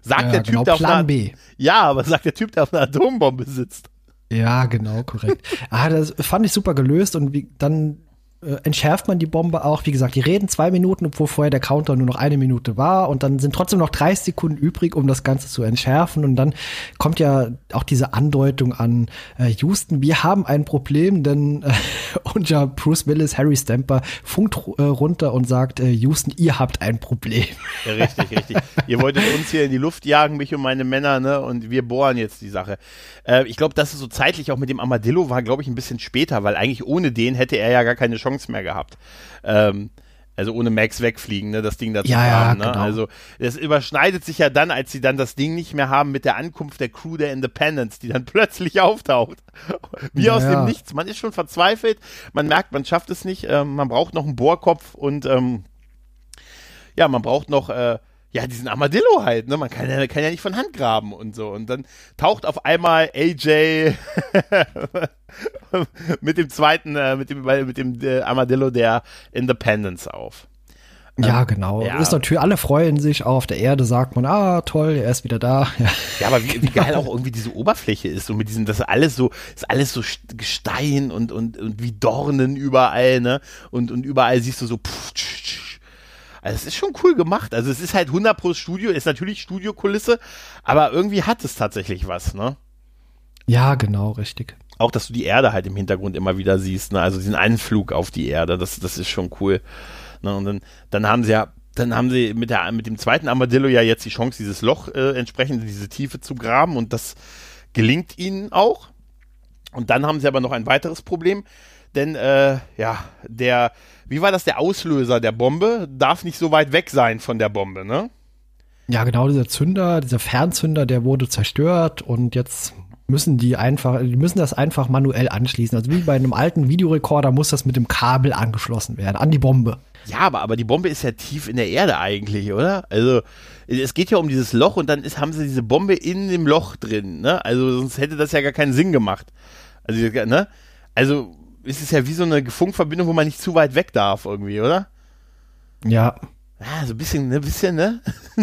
A: Sagt
B: Ja,
A: der Typ,
B: genau,
A: der auf
B: Plan
A: einer,
B: B.
A: Ja, aber sagt der Typ, der auf einer Atombombe sitzt.
B: Ja, genau, korrekt. ah, das fand ich super gelöst und wie, dann äh, entschärft man die Bombe auch. Wie gesagt, die reden zwei Minuten, obwohl vorher der Counter nur noch eine Minute war und dann sind trotzdem noch 30 Sekunden übrig, um das Ganze zu entschärfen und dann kommt ja auch diese Andeutung an äh, Houston, wir haben ein Problem, denn äh, <laughs> unser Bruce Willis, Harry Stamper funkt äh, runter und sagt, äh, Houston, ihr habt ein Problem. <laughs>
A: Ja, richtig, richtig. ihr wolltet uns hier in die Luft jagen, mich und meine Männer, ne, und wir bohren jetzt die Sache. Äh, ich glaube, dass es so zeitlich auch mit dem Armadillo war, glaube ich, ein bisschen später, weil eigentlich ohne den hätte er ja gar keine Chance Chance mehr gehabt. Ähm, also ohne Max wegfliegen, ne, das Ding dazu
B: ja,
A: haben.
B: Ja,
A: ne?
B: genau.
A: Also es überschneidet sich ja dann, als sie dann das Ding nicht mehr haben mit der Ankunft der Crew der Independence, die dann <laughs> plötzlich auftaucht. Wie
B: Ja,
A: aus dem Nichts. Man ist schon verzweifelt, man merkt, man schafft es nicht, ähm, man braucht noch einen Bohrkopf und ähm, ja, man braucht noch äh, ja, diesen Armadillo halt, ne? Man kann ja, kann ja nicht von Hand graben und so. Und dann taucht auf einmal AJ <laughs> mit dem zweiten, äh, mit dem, mit dem äh, Armadillo der Independence auf.
B: Ja, genau.
A: ja.
B: Ist natürlich, alle freuen sich. Auch auf der Erde sagt man, ah, toll, er ist wieder da. <laughs> Ja.
A: Ja, aber wie, wie geil auch irgendwie diese Oberfläche ist, so mit diesen, das ist alles so, ist alles so St- Gestein und, und, und wie Dornen überall, ne? Und, und überall siehst du so, pff, tsch, tsch. Also es ist schon cool gemacht. Also es ist halt 100 pro Studio, ist natürlich Studiokulisse, aber irgendwie hat es tatsächlich was, ne?
B: ja, genau, richtig.
A: Auch, dass du die Erde halt im Hintergrund immer wieder siehst, ne? Also diesen Anflug auf die Erde, das, das ist schon cool. Ne? Und dann, dann haben sie ja, dann haben sie mit, der, mit dem zweiten Armadillo ja jetzt die Chance, dieses Loch äh, entsprechend in diese Tiefe zu graben und das gelingt ihnen auch. Und dann haben sie aber noch ein weiteres Problem, denn äh, ja, der, wie war das, der Auslöser der Bombe darf nicht so weit weg sein von der Bombe, ne?
B: Ja, genau, dieser Zünder, dieser Fernzünder, der wurde zerstört und jetzt müssen die einfach, die müssen das einfach manuell anschließen. Also wie bei einem alten Videorekorder muss das mit dem Kabel angeschlossen werden, an die Bombe.
A: Ja, aber, aber die Bombe ist ja tief in der Erde eigentlich, oder? Also, es geht ja um dieses Loch und dann ist, haben sie diese Bombe in dem Loch drin, ne? Also, sonst hätte das ja gar keinen Sinn gemacht. Also, ne? Also, es ist ja wie so eine Funkverbindung, wo man nicht zu weit weg darf, irgendwie, oder?
B: Ja,
A: Ja, so ein bisschen, ne? Bisschen, ne?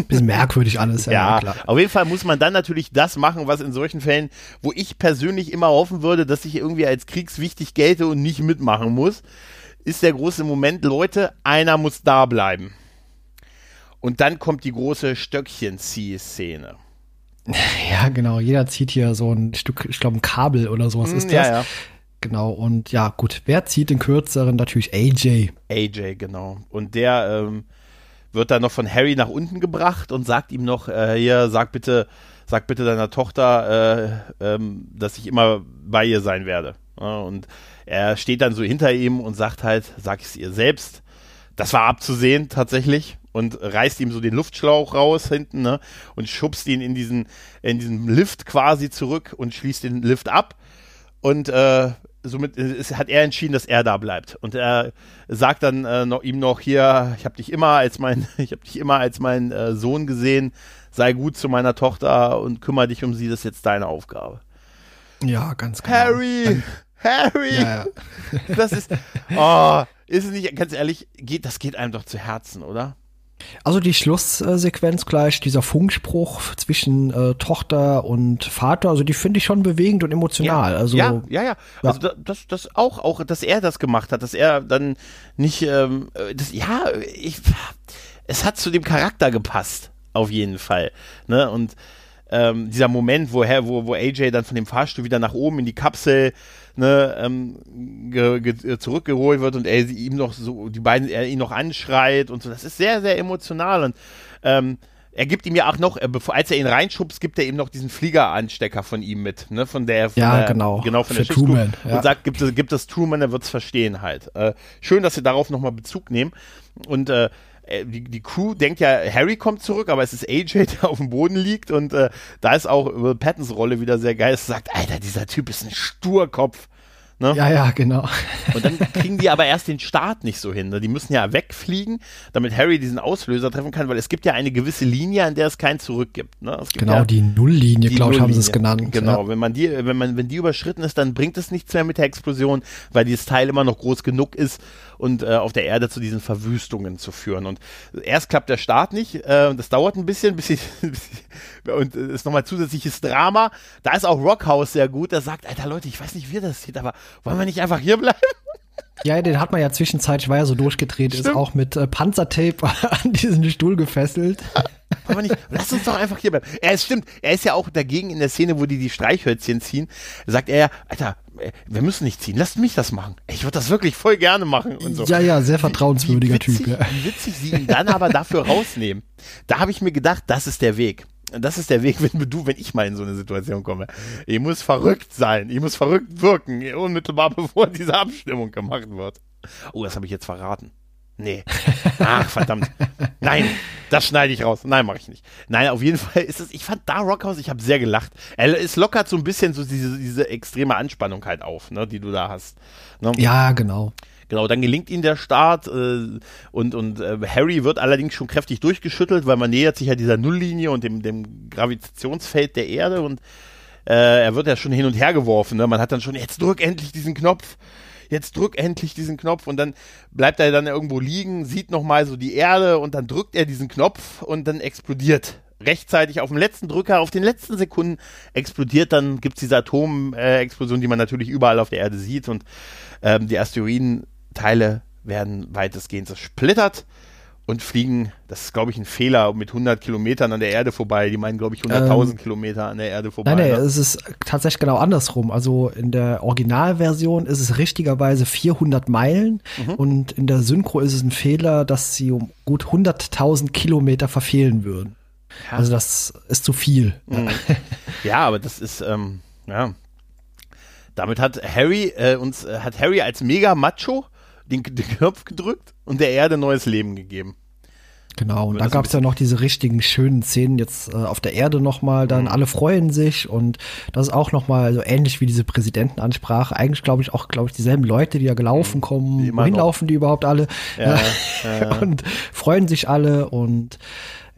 B: bisschen merkwürdig alles.
A: Ja, <laughs>
B: klar.
A: auf jeden Fall muss man dann natürlich das machen, was in solchen Fällen, wo ich persönlich immer hoffen würde, dass ich irgendwie als kriegswichtig gelte und nicht mitmachen muss, ist der große Moment, Leute, einer muss da bleiben. Und dann kommt die große Stöckchen-Zieh-Szene. <laughs>
B: Ja, genau. Jeder zieht hier so ein Stück, ich glaube, ein Kabel oder sowas ist das.
A: Ja, ja.
B: Genau. Und ja, gut. Wer zieht den kürzeren? Natürlich AJ.
A: AJ, genau. Und der ähm, wird dann noch von Harry nach unten gebracht und sagt ihm noch, äh, hier, sag bitte, sag bitte deiner Tochter, äh, ähm, dass ich immer bei ihr sein werde. Ja, und er steht dann so hinter ihm und sagt halt, sag es ihr selbst. Das war abzusehen tatsächlich und reißt ihm so den Luftschlauch raus hinten ne, und schubst ihn in diesen, in diesen Lift quasi zurück und schließt den Lift ab. Und äh, somit ist, hat er entschieden, dass er da bleibt. Und er sagt dann äh, noch, ihm noch hier, ich habe dich immer als mein, <laughs> ich habe dich immer als mein äh, Sohn gesehen. Sei gut zu meiner Tochter und kümmere dich um sie. Das ist jetzt deine Aufgabe.
B: Ja, ganz genau.
A: Harry, Harry,
B: Ja, ja.
A: das ist, oh, ist es nicht, ganz ehrlich, geht, das geht einem doch zu Herzen, oder?
B: Also die Schlusssequenz gleich, dieser Funkspruch zwischen äh, Tochter und Vater, also die finde ich schon bewegend und emotional.
A: Ja,
B: also
A: ja, ja, ja. Also da, das, das auch, auch, dass er das gemacht hat, dass er dann nicht, ähm, äh, das, ja, ich, es hat zu dem Charakter gepasst, auf jeden Fall. Ne? Und ähm, dieser Moment, wo, Herr- wo, wo AJ dann von dem Fahrstuhl wieder nach oben in die Kapsel ne, ähm, ge, ge, zurückgeholt wird und er sie ihm noch so, die beiden, er ihn noch anschreit und so, das ist sehr, sehr emotional und ähm, er gibt ihm ja auch noch, bevor, als er ihn reinschubst, gibt er ihm noch diesen Fliegeranstecker von ihm mit, ne, von der, von
B: Ja,
A: der,
B: genau.
A: genau von
B: Für
A: der
B: Truman, ja.
A: und sagt, gibt es, gibt es Truman, er wird's verstehen halt. Äh, schön, dass sie darauf nochmal Bezug nehmen und äh, die, die Crew denkt ja, Harry kommt zurück, aber es ist AJ, <laughs> der auf dem Boden liegt und äh, da ist auch Will Pattons Rolle wieder sehr geil. Es sagt, Alter, dieser Typ ist ein Sturkopf. Ne?
B: Ja, ja, genau.
A: Und dann kriegen die aber erst den Start nicht so hin. Ne? Die müssen ja wegfliegen, damit Harry diesen Auslöser treffen kann, weil es gibt ja eine gewisse Linie, an der es kein Zurück gibt. Ne? Gibt
B: Genau,
A: ja
B: die Nulllinie, glaube ich, haben sie es genannt.
A: Genau,
B: Ja.
A: wenn man die, wenn man, wenn die überschritten ist, dann bringt es nichts mehr mit der Explosion, weil dieses Teil immer noch groß genug ist und äh, auf der Erde zu diesen Verwüstungen zu führen. Und erst klappt der Start nicht, äh, das dauert ein bisschen, <laughs> bis sie und es ist nochmal zusätzliches Drama. Da ist auch Rockhaus sehr gut, der sagt, Alter Leute, ich weiß nicht, wie das sieht, aber wollen wir nicht einfach hier bleiben?
B: Ja, den hat man ja zwischenzeitlich, war ja so durchgedreht, ist
A: Stimmt.
B: auch mit äh, Panzertape <laughs> an diesen Stuhl gefesselt. <laughs>
A: Wollen wir nicht, lass uns doch einfach hier bleiben. Er ist, stimmt, er ist ja auch dagegen in der Szene, wo die die Streichhölzchen ziehen, sagt er ja, Alter, äh, wir müssen nicht ziehen, lasst mich das machen. Ich würde das wirklich voll gerne machen und so.
B: Ja, ja, sehr vertrauenswürdiger
A: wie witzig,
B: Typ. Ja.
A: Wie witzig sie ihn dann aber dafür rausnehmen. Da habe ich mir gedacht, das ist der Weg. Das ist der Weg, wenn du, wenn ich mal in so eine Situation komme. Ich muss verrückt sein. Ich muss verrückt wirken, unmittelbar <laughs> bevor diese Abstimmung gemacht wird. Oh, das habe ich jetzt verraten. Nee. Ach, verdammt. Nein, das schneide ich raus. Nein, mache ich nicht. Nein, auf jeden Fall ist es, ich fand da Rockhaus, ich habe sehr gelacht. Er, es lockert so ein bisschen so diese, diese extreme Anspannung halt auf, ne, die du da hast. Ne?
B: ja, genau.
A: Genau, dann gelingt ihnen der Start äh, und, und äh, Harry wird allerdings schon kräftig durchgeschüttelt, weil man nähert sich ja dieser Nulllinie und dem, dem Gravitationsfeld der Erde und äh, er wird ja schon hin und her geworfen. Ne? Man hat dann schon, jetzt drück endlich diesen Knopf, jetzt drück endlich diesen Knopf. Und dann bleibt er dann irgendwo liegen, sieht nochmal so die Erde und dann drückt er diesen Knopf und dann explodiert. Rechtzeitig auf dem letzten Drücker, auf den letzten Sekunden explodiert, dann gibt's diese Atomexplosion, die man natürlich überall auf der Erde sieht. Und ähm, die Asteroidenteile werden weitestgehend zersplittert und fliegen, das ist glaube ich ein Fehler, mit 100 Kilometern an der Erde vorbei. Die meinen glaube ich 100.000 Kilometer an der Erde vorbei.
B: Nein, nein,
A: ne?
B: es ist tatsächlich genau andersrum. Also in der Originalversion ist es richtigerweise 400 Meilen
A: Mhm.
B: und in der Synchro ist es ein Fehler, dass sie um gut 100.000 Kilometer verfehlen würden.
A: Ja.
B: Also das ist zu viel.
A: Mhm. Ja, aber das ist, ähm, ja. Damit hat Harry äh, uns, äh, hat Harry als mega Macho den, den Knopf gedrückt und der Erde neues Leben gegeben.
B: Genau, und dann
A: ein
B: gab es ja noch diese richtigen schönen Szenen jetzt äh, auf der Erde nochmal, dann
A: Mhm.
B: alle freuen sich und das ist auch nochmal so ähnlich wie diese Präsidentenansprache. Eigentlich glaube ich auch, glaube ich, dieselben Leute, die da gelaufen kommen.
A: Mhm. Immer
B: Wohin
A: noch.
B: laufen die überhaupt alle?
A: Ja, ja. <laughs>
B: und freuen sich alle und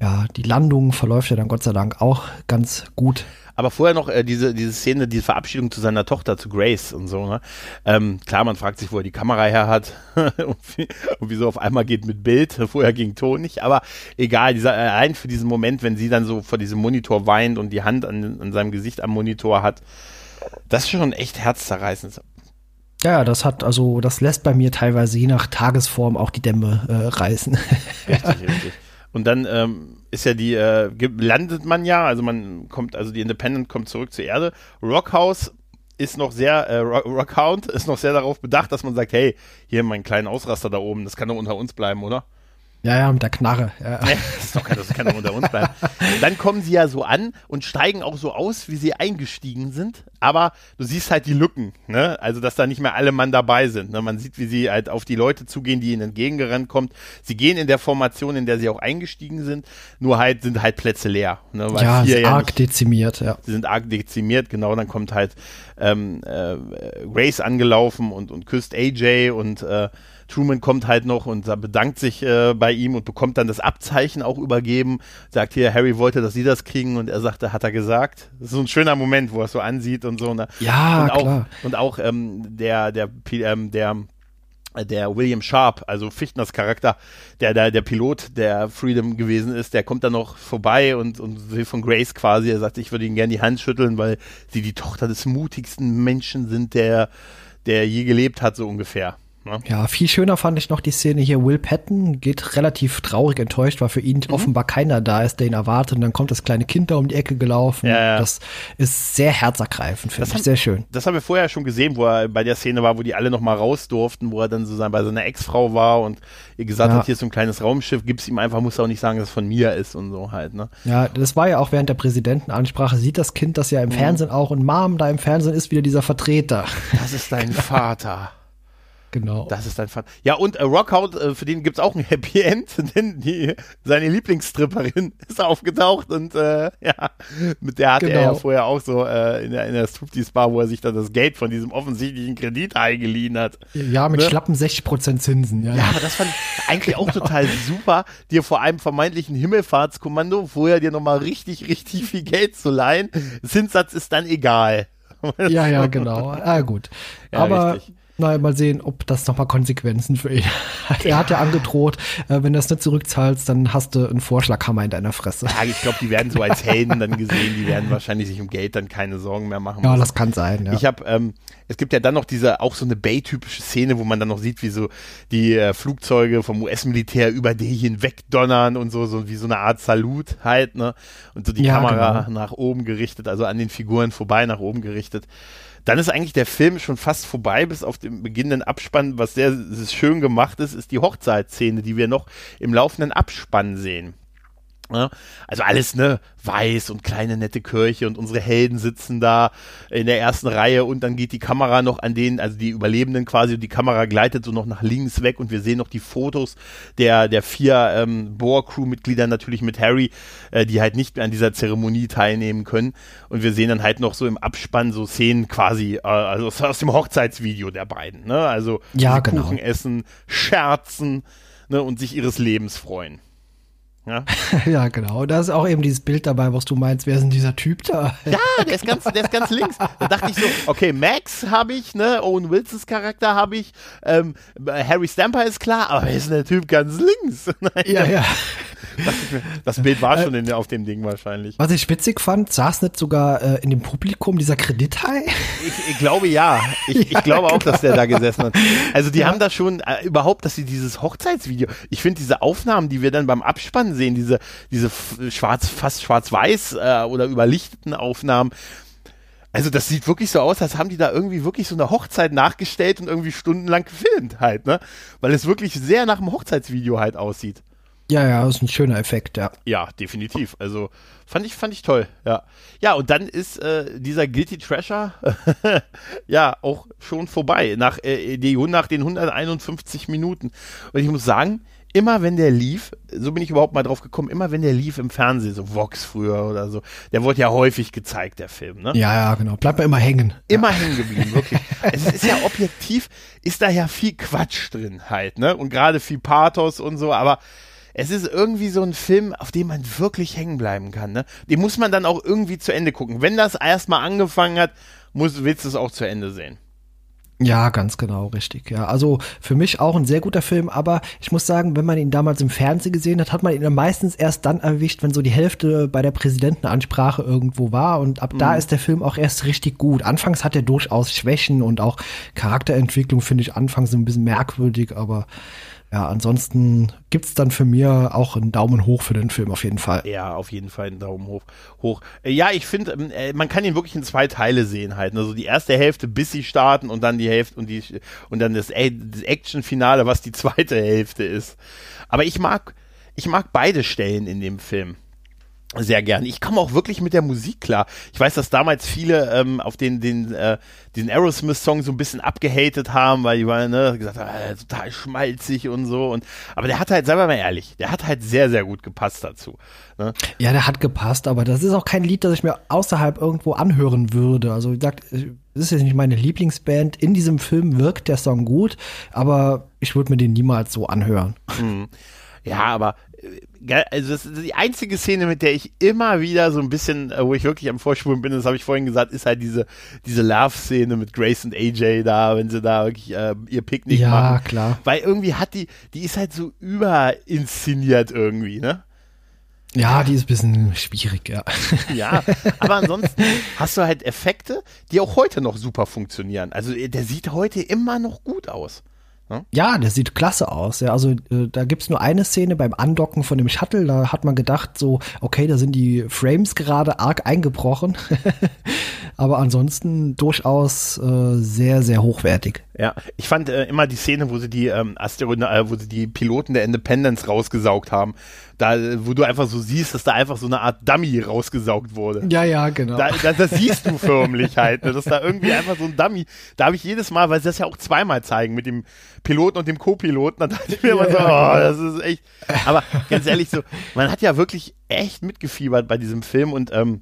B: ja, die Landung verläuft ja dann Gott sei Dank auch ganz gut.
A: Aber vorher noch äh, diese, diese Szene, die Verabschiedung zu seiner Tochter, zu Grace und so, ne? Ähm, klar, man fragt sich, wo er die Kamera her hat <laughs> und, wie, und wieso auf einmal geht mit Bild, <laughs> vorher ging Ton nicht, aber egal, dieser, äh, allein für diesen Moment, wenn sie dann so vor diesem Monitor weint und die Hand an, an seinem Gesicht am Monitor hat, das ist schon echt herzzerreißend.
B: Ja, ja, das hat, also das lässt bei mir teilweise je nach Tagesform auch die Dämme äh, reißen.
A: Richtig, <laughs> richtig. Und dann ähm, ist ja die, äh, landet man ja, also man kommt, also die Independent kommt zurück zur Erde. Rockhouse ist noch sehr, äh, Rock- Rockhound ist noch sehr darauf bedacht, dass man sagt, hey, hier mein kleinen Ausraster da oben, das kann doch unter uns bleiben, oder?
B: Ja, ja, mit der Knarre. Ja.
A: Das, <laughs> ist doch, das kann doch unter uns bleiben. Dann kommen sie ja so an und steigen auch so aus, wie sie eingestiegen sind. Aber du siehst halt die Lücken, ne? Also, dass da nicht mehr alle Mann dabei sind. Ne? Man sieht, wie sie halt auf die Leute zugehen, die ihnen entgegengerannt kommt. Sie gehen in der Formation, in der sie auch eingestiegen sind, nur halt sind halt Plätze leer. Ne? Weil
B: Ja,
A: vier
B: ist arg
A: nicht-
B: dezimiert, ja.
A: Sie sind arg dezimiert, genau, dann kommt halt ähm, äh, Grace angelaufen und, und küsst AJ und äh, Truman kommt halt noch und da bedankt sich äh, bei ihm und bekommt dann das Abzeichen auch übergeben, sagt hier, Harry wollte, dass sie das kriegen und er sagte, hat er gesagt. Das ist so ein schöner Moment, wo er es so ansieht und so. Ne?
B: Ja,
A: und auch,
B: klar.
A: Und auch ähm, der, der, ähm, der der William Sharp, also Fichtners Charakter, der der, der Pilot der Freedom gewesen ist, der kommt dann noch vorbei und, und will von Grace quasi, er sagt, ich würde ihnen gerne die Hand schütteln, weil sie die Tochter des mutigsten Menschen sind, der, der je gelebt hat, so ungefähr. Ne?
B: Ja, viel schöner fand ich noch die Szene hier. Will Patton geht relativ traurig enttäuscht, weil für ihn
A: Mhm.
B: offenbar keiner da ist, der ihn erwartet. Und dann kommt das kleine Kind da um die Ecke gelaufen.
A: Ja, ja.
B: Das ist sehr herzergreifend, finde
A: Das
B: ich.
A: haben-
B: Sehr schön.
A: Das haben wir vorher schon gesehen, wo er bei der Szene war, wo die alle noch mal raus durften, wo er dann so sein, bei seiner Ex-Frau war und ihr gesagt
B: Ja.
A: hat, hier ist so ein kleines Raumschiff, gib's ihm einfach, muss er auch nicht sagen, dass es von mir ist und so halt, ne?
B: Ja, das war ja auch während der Präsidentenansprache, sieht das Kind das ja
A: Mhm.
B: im Fernsehen auch und Mom, da im Fernsehen ist wieder dieser Vertreter.
A: Das ist dein <laughs> Vater.
B: Genau.
A: Das ist dein Fun. Ja, und äh, Rockout, äh, für den gibt's auch ein Happy <laughs> End, denn die, seine Lieblingsstripperin <laughs> ist aufgetaucht und äh, ja, mit der hatte
B: Genau.
A: er ja vorher auch so äh, in der, in der Striptease-Bar, wo er sich dann das Geld von diesem offensichtlichen Kredit eingeliehen hat.
B: Ja, mit
A: Ne?
B: schlappen 60% Zinsen. Ja,
A: Ja, aber das fand ich eigentlich auch total <laughs> super, dir vor einem vermeintlichen Himmelfahrtskommando vorher dir nochmal richtig, richtig viel Geld zu leihen. Zinssatz ist dann egal.
B: ja, ja, genau. Ah, gut.
A: Ja,
B: aber
A: richtig.
B: Naja, mal sehen, ob das nochmal Konsequenzen für ihn hat. Er hat ja angedroht, äh, wenn du das nicht zurückzahlst, dann hast du einen Vorschlaghammer in deiner Fresse.
A: Ja, ich glaube, die werden so als Helden dann gesehen, die werden wahrscheinlich sich um Geld dann keine Sorgen mehr machen
B: Ja,
A: müssen.
B: das kann sein, ja.
A: Ich habe, ähm, es gibt ja dann noch diese, auch so eine Bay-typische Szene, wo man dann noch sieht, wie so die äh, Flugzeuge vom US-Militär über die hinwegdonnern und so, so wie so eine Art Salut halt, ne? Und so die
B: Ja,
A: Kamera
B: genau.
A: nach oben gerichtet, also an den Figuren vorbei nach oben gerichtet. Dann ist eigentlich der Film schon fast vorbei, bis auf den beginnenden Abspann. Was sehr schön gemacht ist, ist die Hochzeitsszene, die wir noch im laufenden Abspann sehen. Ja, also alles, ne, weiß und kleine nette Kirche und unsere Helden sitzen da in der ersten Reihe und dann geht die Kamera noch an denen, also die Überlebenden quasi, und die Kamera gleitet so noch nach links weg und wir sehen noch die Fotos der, der vier ähm, Bohr-Crew-Mitglieder natürlich mit Harry, äh, die halt nicht mehr an dieser Zeremonie teilnehmen können und wir sehen dann halt noch so im Abspann so Szenen quasi, äh, also aus- dem Hochzeitsvideo der beiden, ne, also
B: Ja, genau.
A: Kuchen essen, scherzen, ne, und sich ihres Lebens freuen. Ja. <laughs>
B: ja, genau. Da ist auch eben dieses Bild dabei, was du meinst, wer ist denn dieser Typ da?
A: Ja, der ist ganz, der ist ganz links. Da dachte ich so, okay, Max habe ich, ne, Owen Wilsons Charakter habe ich, ähm, Harry Stamper ist klar, aber wer ist denn der Typ ganz links? <laughs>
B: ja, ja.
A: Das Bild war schon in, auf dem Ding wahrscheinlich.
B: Was ich witzig fand, saß nicht sogar äh, in dem Publikum dieser Kredithai?
A: Ich, ich glaube ja. Ich, ich glaube auch, dass der da gesessen hat. Also die haben da schon äh, überhaupt, dass sie dieses Hochzeitsvideo, ich finde diese Aufnahmen, die wir dann beim Abspann sehen, diese, diese schwarz, fast schwarz-weiß äh, oder überlichteten Aufnahmen, also das sieht wirklich so aus, als haben die da irgendwie wirklich so eine Hochzeit nachgestellt und irgendwie stundenlang gefilmt halt, ne? Weil es wirklich sehr nach einem Hochzeitsvideo halt aussieht.
B: Ja, ja, ist ein schöner Effekt, ja.
A: Ja, definitiv. Also fand ich, fand ich toll. Ja, ja und dann ist äh, dieser Guilty Treasure <laughs> ja auch schon vorbei nach äh, die, nach den 151 Minuten. Und ich muss sagen, immer wenn der lief, so bin ich überhaupt mal drauf gekommen, immer wenn der lief im Fernsehen, so Vox früher oder so, der wurde ja häufig gezeigt, der Film, ne?
B: Ja, ja, genau. Bleibt mir immer hängen.
A: immer hängen geblieben, wirklich. <laughs> es ist ja objektiv, ist da ja viel Quatsch drin halt, ne? Und gerade viel Pathos und so, aber es ist irgendwie so ein Film, auf dem man wirklich hängen bleiben kann, ne? Den muss man dann auch irgendwie zu Ende gucken. Wenn das erstmal angefangen hat, muss, willst du es auch zu Ende sehen.
B: Ja, ganz genau, richtig. Ja, also für mich auch ein sehr guter Film, aber ich muss sagen, wenn man ihn damals im Fernsehen gesehen hat, hat man ihn dann meistens erst dann erwischt, wenn so die Hälfte bei der Präsidentenansprache irgendwo war und ab da ist der Film auch erst richtig gut. Anfangs hat er durchaus Schwächen und auch Charakterentwicklung finde ich anfangs ein bisschen merkwürdig, aber ja, ansonsten gibt's dann für mir auch einen Daumen hoch für den Film auf jeden Fall.
A: Ja, auf jeden Fall einen Daumen hoch. hoch. Äh, Ja, ich finde, ähm, äh, man kann ihn wirklich in zwei Teile sehen halt. Also die erste Hälfte, bis sie starten und dann die Hälfte und die und dann das, äh, das Action-Finale, was die zweite Hälfte ist. Aber ich mag, ich mag beide Stellen in dem Film. Sehr gern. Ich komme auch wirklich mit der Musik klar. Ich weiß, dass damals viele ähm, auf den, den, äh, diesen Aerosmith-Song so ein bisschen abgehatet haben, weil die waren, ne, gesagt haben, äh, total schmalzig und so. Und, aber der hat halt, seien wir mal ehrlich, der hat halt sehr, sehr gut gepasst dazu. Ne?
B: Ja, der hat gepasst, aber das ist auch kein Lied, das ich mir außerhalb irgendwo anhören würde. Also wie gesagt, es ist jetzt nicht meine Lieblingsband. In diesem Film wirkt der Song gut, aber ich würde mir den niemals so anhören.
A: Ja, aber äh, also das ist die einzige Szene, mit der ich immer wieder so ein bisschen, äh, wo ich wirklich am Vorspulen bin, das habe ich vorhin gesagt, ist halt diese diese Love-Szene mit Grace und AJ da, wenn sie da wirklich äh, ihr Picknick
B: Ja,
A: machen.
B: klar.
A: Weil irgendwie hat die, die ist halt so überinszeniert irgendwie, ne?
B: Ja, die ist ein bisschen schwierig, ja. <laughs>
A: Ja, aber ansonsten hast du halt Effekte, die auch heute noch super funktionieren. Also äh, der sieht heute immer noch gut aus.
B: Ja, der sieht klasse aus. Ja, also äh, da gibt's nur eine Szene beim Andocken von dem Shuttle. Da hat man gedacht, so, okay, da sind die Frames gerade arg eingebrochen. <laughs> Aber ansonsten durchaus äh, sehr, sehr hochwertig.
A: Ja, ich fand äh, immer die Szene, wo sie die ähm, Asteroiden, äh, wo sie die Piloten der Independence rausgesaugt haben. Da, wo du einfach so siehst, dass da einfach so eine Art Dummy rausgesaugt wurde.
B: Ja, ja, genau.
A: Da, da, das siehst du förmlich halt, ne? dass da irgendwie einfach so ein Dummy. Da habe ich jedes Mal, weil sie das ja auch zweimal zeigen mit dem Piloten und dem Co-Piloten, dann dachte ich mir
B: Ja,
A: immer so,
B: ja,
A: oh, das ist echt. Aber ganz ehrlich, so, man hat ja wirklich echt mitgefiebert bei diesem Film und ähm,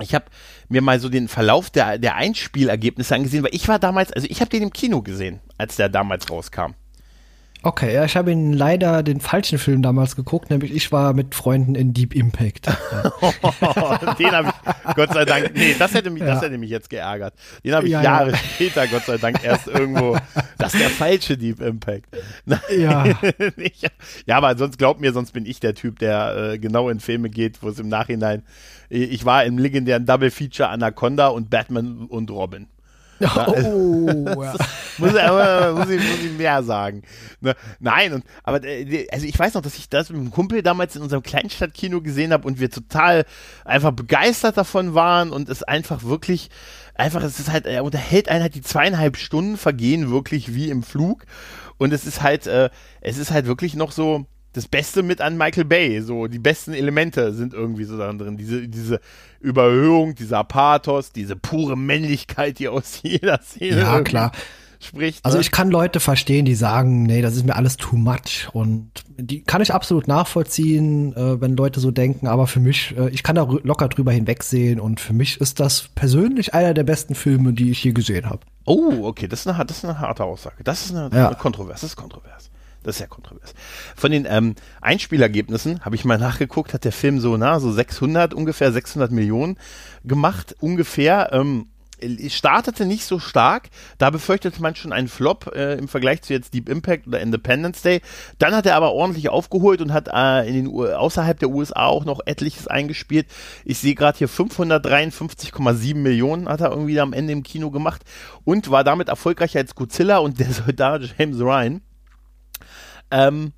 A: ich habe mir mal so den Verlauf der, der Einspielergebnisse angesehen, weil ich war damals, also ich habe den im Kino gesehen, als der damals rauskam.
B: Okay, ja, ich habe ihn leider den falschen Film damals geguckt, nämlich ich war mit Freunden in Deep Impact. <laughs> <laughs>
A: den habe ich, Gott sei Dank, nee, das hätte mich, das
B: Ja.
A: hätte mich jetzt geärgert. Den habe ich
B: Ja,
A: Jahre
B: ja.
A: später, Gott sei Dank, erst irgendwo. Das ist der falsche Deep Impact.
B: ja, <laughs>
A: Ich- ja, aber sonst glaubt mir, sonst bin ich der Typ, der äh, genau in Filme geht, wo es im Nachhinein. Ich war im legendären Double Feature Anaconda und Batman und Robin. <laughs>
B: oh, ja. <laughs>
A: Muss, ich- aber, muss, ich, muss ich mehr sagen. Ne? Nein, und aber äh, also ich weiß noch, dass ich das mit einem Kumpel damals in unserem Kleinstadtkino gesehen habe und wir total einfach begeistert davon waren und es einfach wirklich einfach, es ist halt, er unterhält einen halt die zweieinhalb Stunden vergehen wirklich wie im Flug und es ist halt, äh, es ist halt wirklich noch so das Beste mit an Michael Bay. So, die besten Elemente sind irgendwie so daran drin. Diese, diese Überhöhung, dieser Pathos, diese pure Männlichkeit, die aus <laughs> jeder Szene
B: ja klar.
A: spricht.
B: Also
A: ne?
B: ich kann Leute verstehen, die sagen, nee, das ist mir alles too much und die kann ich absolut nachvollziehen, äh, wenn Leute so denken, aber für mich, äh, ich kann da locker drüber hinwegsehen und für mich ist das persönlich einer der besten Filme, die ich je gesehen habe.
A: Oh, okay, das ist, eine, das ist eine harte Aussage. Das ist eine,
B: Ja.
A: eine Kontrovers. Das ist kontrovers. Das ist ja kontrovers. Von den ähm, Einspielergebnissen habe ich mal nachgeguckt, hat der Film so, na, so 600, ungefähr 600 Millionen gemacht, ungefähr. Ähm, es startete nicht so stark, da befürchtete man schon einen Flop äh, im Vergleich zu jetzt Deep Impact oder Independence Day. Dann hat er aber ordentlich aufgeholt und hat äh, in den U außerhalb der USA auch noch etliches eingespielt. Ich sehe gerade hier 553,7 Millionen hat er irgendwie am Ende im Kino gemacht und war damit erfolgreicher als Godzilla und der Soldat James Ryan. Ähm,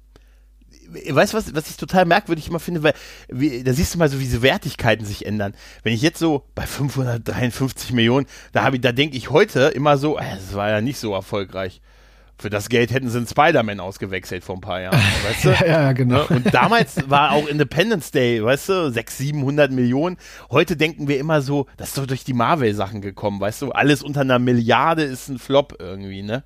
A: weißt du, was, was ich total merkwürdig immer finde, weil wie, da siehst du mal so, wie diese Wertigkeiten sich ändern. Wenn ich jetzt so bei 553 Millionen, da habe ich, da denke ich heute immer so, äh, das war ja nicht so erfolgreich. Für das Geld hätten sie einen Spider-Man ausgewechselt vor ein paar Jahren, <laughs> weißt du?
B: Ja, ja, genau.
A: Ne? Und damals war auch Independence Day, weißt du, 600, 700 Millionen. Heute denken wir immer so, das ist doch durch die Marvel-Sachen gekommen, weißt du? Alles unter einer Milliarde ist ein Flop irgendwie, ne?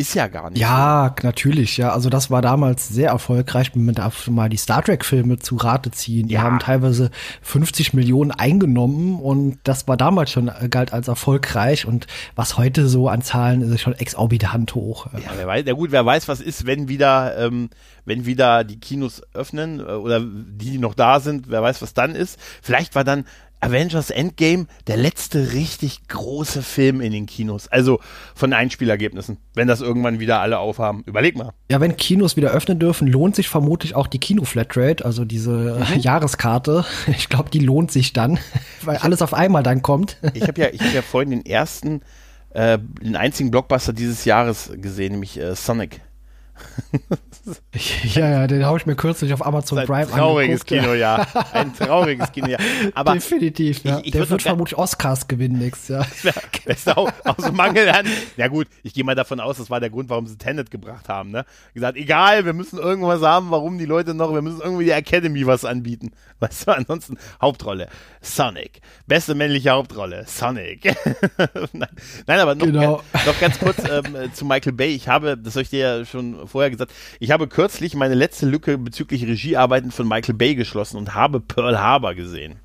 A: Ist ja gar nicht.
B: Ja, natürlich, ja. Also das war damals sehr erfolgreich, man darf mal die Star Trek-Filme zu Rate ziehen. Die
A: Ja.
B: haben teilweise 50 Millionen eingenommen und das war damals schon äh, galt als erfolgreich und was heute so an Zahlen ist, ist schon exorbitant hoch.
A: Ja, wer weiß, ja gut, wer weiß, was ist, wenn wieder, ähm, wenn wieder die Kinos öffnen äh, oder die, die noch da sind, wer weiß, was dann ist. Vielleicht war dann Avengers Endgame der letzte richtig große Film in den Kinos. Also von Einspielergebnissen, wenn das irgendwann wieder alle aufhaben. Überleg mal.
B: Ja, wenn Kinos wieder öffnen dürfen, lohnt sich vermutlich auch die Kino-Flatrate, also diese äh, <laughs> Jahreskarte. Ich glaube, die lohnt sich dann, <laughs> weil alles auf einmal dann kommt. <laughs>
A: Ich habe ja, ich hab ja vorhin den ersten, äh, den einzigen Blockbuster dieses Jahres gesehen, nämlich äh, Sonic. <laughs>
B: ja, ja, den habe ich mir kürzlich auf Amazon
A: Ein
B: Prime
A: trauriges
B: angeguckt.
A: Kino, ja. <laughs> Ein trauriges Kino, ja. Aber
B: Definitiv, ja.
A: ich- ich
B: Der wird vermutlich Oscars gewinnen nächstes Jahr. <laughs>
A: Auch aus Mangel an. Ja gut, ich gehe mal davon aus, das war der Grund, warum sie Tenet gebracht haben. Ne? Gesagt, egal, wir müssen irgendwas haben, warum die Leute noch, wir müssen irgendwie die Academy was anbieten. Weißt du, ansonsten Hauptrolle, Sonic. Beste männliche Hauptrolle, Sonic. nein, nein, aber noch,
B: Genau.
A: ganz, noch ganz kurz ähm, äh, zu Michael Bay. Ich habe, das habe ich dir ja schon vorher gesagt, ich habe kürzlich meine letzte Lücke bezüglich Regiearbeiten von Michael Bay geschlossen und habe Pearl Harbor gesehen.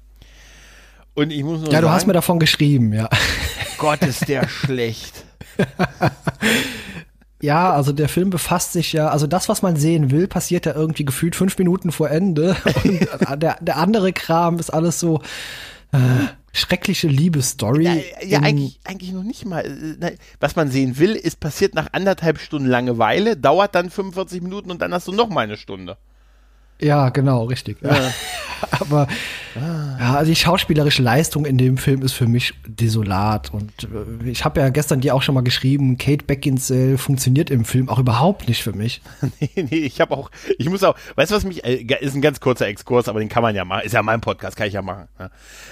A: Und ich muss nur
B: Ja, du
A: sagen,
B: hast mir davon geschrieben, ja. <laughs>
A: Gott, ist der schlecht. <laughs>
B: Ja, also der Film befasst sich ja, also das, was man sehen will, passiert ja irgendwie gefühlt fünf Minuten vor Ende. Und <laughs> der, der andere Kram ist alles so äh, schreckliche Liebesstory.
A: Ja, ja eigentlich, eigentlich noch nicht mal. Was man sehen will, ist passiert nach anderthalb Stunden Langeweile, dauert dann 45 Minuten und dann hast du noch mal eine Stunde.
B: Ja, genau, richtig. Ja. <laughs> Aber Ja, also die schauspielerische Leistung in dem Film ist für mich desolat. Und äh, ich habe ja gestern dir auch schon mal geschrieben, Kate Beckinsale funktioniert im Film auch überhaupt nicht für mich. <laughs>
A: nee, nee, ich habe auch, ich muss auch, weißt du, was mich, äh, ist ein ganz kurzer Exkurs, aber den kann man ja machen, ist ja mein Podcast, kann ich ja machen. Ja.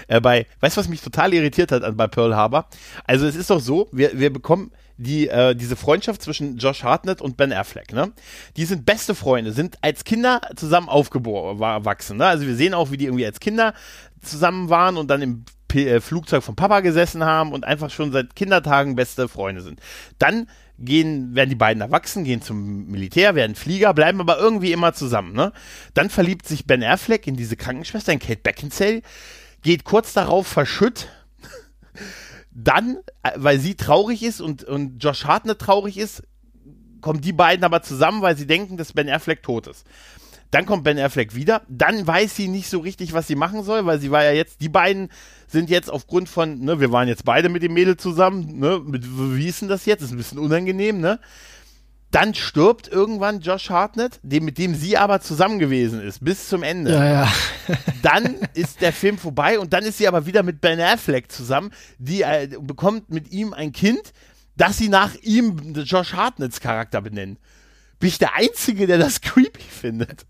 A: Äh, bei, weißt du, was mich total irritiert hat bei Pearl Harbor? Also es ist doch so, wir, wir bekommen die, äh, diese Freundschaft zwischen Josh Hartnett und Ben Affleck, ne? Die sind beste Freunde, sind als Kinder zusammen aufgewachsen, ne? Also wir sehen auch, wie die irgendwie als Kinder zusammen waren und dann im P äh, Flugzeug vom Papa gesessen haben und einfach schon seit Kindertagen beste Freunde sind. Dann gehen, werden die beiden erwachsen, gehen zum Militär, werden Flieger, bleiben aber irgendwie immer zusammen, ne? Dann verliebt sich Ben Affleck in diese Krankenschwester, in Kate Beckinsale, geht kurz darauf verschütt dann, äh, weil sie traurig ist und, und Josh Hartnett traurig ist, kommen die beiden aber zusammen, weil sie denken, dass Ben Affleck tot ist. Dann kommt Ben Affleck wieder. Dann weiß sie nicht so richtig, was sie machen soll, weil sie war ja jetzt, die beiden sind jetzt aufgrund von, ne, wir waren jetzt beide mit dem Mädel zusammen, ne, mit, wie ist denn das jetzt? Ist ein bisschen unangenehm, ne? Dann stirbt irgendwann Josh Hartnett, dem, mit dem sie aber zusammen gewesen ist, bis zum Ende.
B: Ja, ja. <laughs>
A: dann ist der Film vorbei und dann ist sie aber wieder mit Ben Affleck zusammen, die äh, bekommt mit ihm ein Kind, das sie nach ihm Josh Hartnetts Charakter benennen. Bin ich der Einzige, der das <laughs> creepy findet?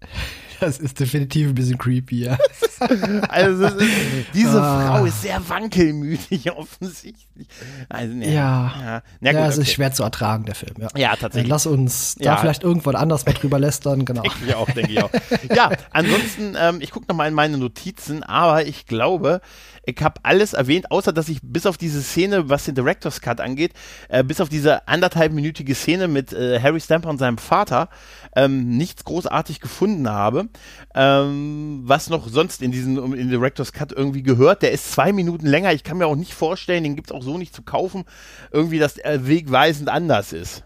B: Das ist definitiv ein bisschen creepy, ja. <laughs>
A: also ist, diese ah. Frau ist sehr wankelmütig <laughs> offensichtlich.
B: Also, nee, ja, ja, ja, gut, ja es okay. ist schwer zu ertragen, der Film. Ja,
A: ja tatsächlich.
B: Lass uns da vielleicht irgendwann anders mal drüber lästern, <laughs> genau.
A: denke ich auch, denke ich auch. ja, ansonsten, ähm, ich gucke nochmal in meine Notizen, aber ich glaube, ich habe alles erwähnt, außer dass ich bis auf diese Szene, was den Director's Cut angeht, äh, bis auf diese anderthalbminütige Szene mit äh, Harry Stamper und seinem Vater, ähm, nichts großartig gefunden habe. Ähm, was noch sonst in diesem in Director's Cut irgendwie gehört, der ist zwei Minuten länger. Ich kann mir auch nicht vorstellen, den gibt es auch so nicht zu kaufen, irgendwie, dass der wegweisend anders ist.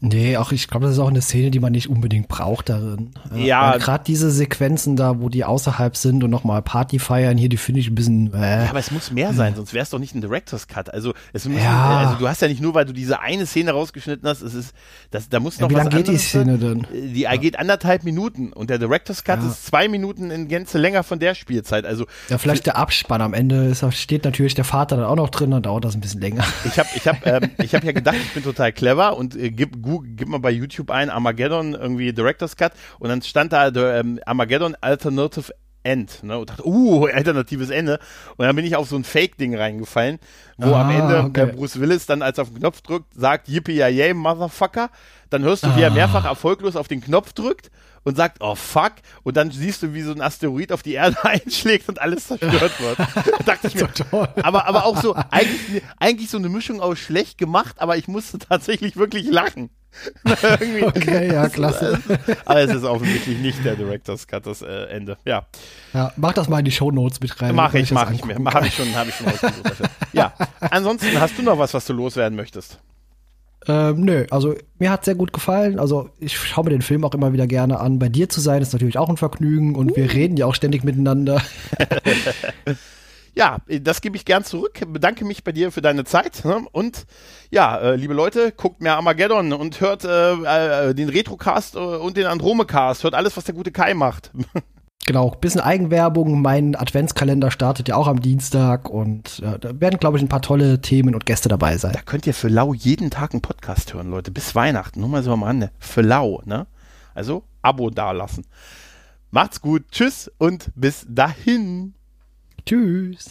B: Nee, auch ich glaube, das ist auch eine Szene, die man nicht unbedingt braucht darin.
A: Ja.
B: Gerade diese Sequenzen da, wo die außerhalb sind und nochmal Party feiern, hier, die finde ich ein bisschen. Äh,
A: ja, aber es muss mehr sein, sonst wäre es doch nicht ein Director's Cut. Also, es müssen, ja. also du hast ja nicht nur, weil du diese eine Szene rausgeschnitten hast, es ist, das, da muss noch
B: ja,
A: wie
B: was lange geht die Szene denn?
A: Die ja. geht anderthalb Minuten und der Director's Cut ist zwei Minuten in Gänze länger von der Spielzeit. Also
B: ja, vielleicht der Abspann am Ende ist, steht natürlich der Vater dann auch noch drin, dann dauert das ein bisschen länger.
A: Ich habe, ich habe, ähm, ich habe ja gedacht, ich bin total clever und äh, gib, gib mal bei YouTube ein, Armageddon, irgendwie Director's Cut, und dann stand da ähm, Armageddon Alternative End, ne, und dachte, uh, <laughs> alternatives Ende. Und dann bin ich auf so ein Fake-Ding reingefallen, wo ah, am Ende okay. Bruce Willis dann, als er auf den Knopf drückt, sagt, yippie yay, Motherfucker. Dann hörst du, wie er ah. mehrfach erfolglos auf den Knopf drückt und sagt, oh fuck, und dann siehst du, wie so ein Asteroid auf die Erde <laughs> einschlägt und alles zerstört wird. da <laughs> dachte ich mir, aber, aber auch so, eigentlich, eigentlich so eine Mischung aus schlecht gemacht, aber ich musste <laughs> tatsächlich wirklich lachen.
B: okay, ja, klasse.
A: Aber es ist offensichtlich nicht der Director's Cut, das äh, Ende. Ja.
B: ja. Mach das mal in die Show Notes mit rein.
A: Mach ich, mach ich mir. Habe ich schon, habe ich schon ausgesucht dafür. Ja. Ansonsten hast du noch was, was du loswerden möchtest?
B: Ähm, nö, also mir hat sehr gut gefallen. Also ich schaue mir den Film auch immer wieder gerne an. Bei dir zu sein ist natürlich auch ein Vergnügen und uh. wir reden ja auch ständig miteinander. <laughs>
A: ja, das gebe ich gern zurück. Bedanke mich bei dir für deine Zeit. Ne? Und ja, äh, liebe Leute, guckt mehr Armageddon und hört äh, äh, den Retrocast äh, und den Andromecast. Hört alles, was der gute Kai macht. <laughs>
B: Genau, bisschen Eigenwerbung. Mein Adventskalender startet ja auch am Dienstag und äh, da werden, glaube ich, ein paar tolle Themen und Gäste dabei sein.
A: Da könnt ihr für lau jeden Tag einen Podcast hören, Leute. Bis Weihnachten. Nur mal so am Rande. Für lau, ne? Also, Abo dalassen. Macht's gut. Tschüss und bis dahin.
B: Tschüss.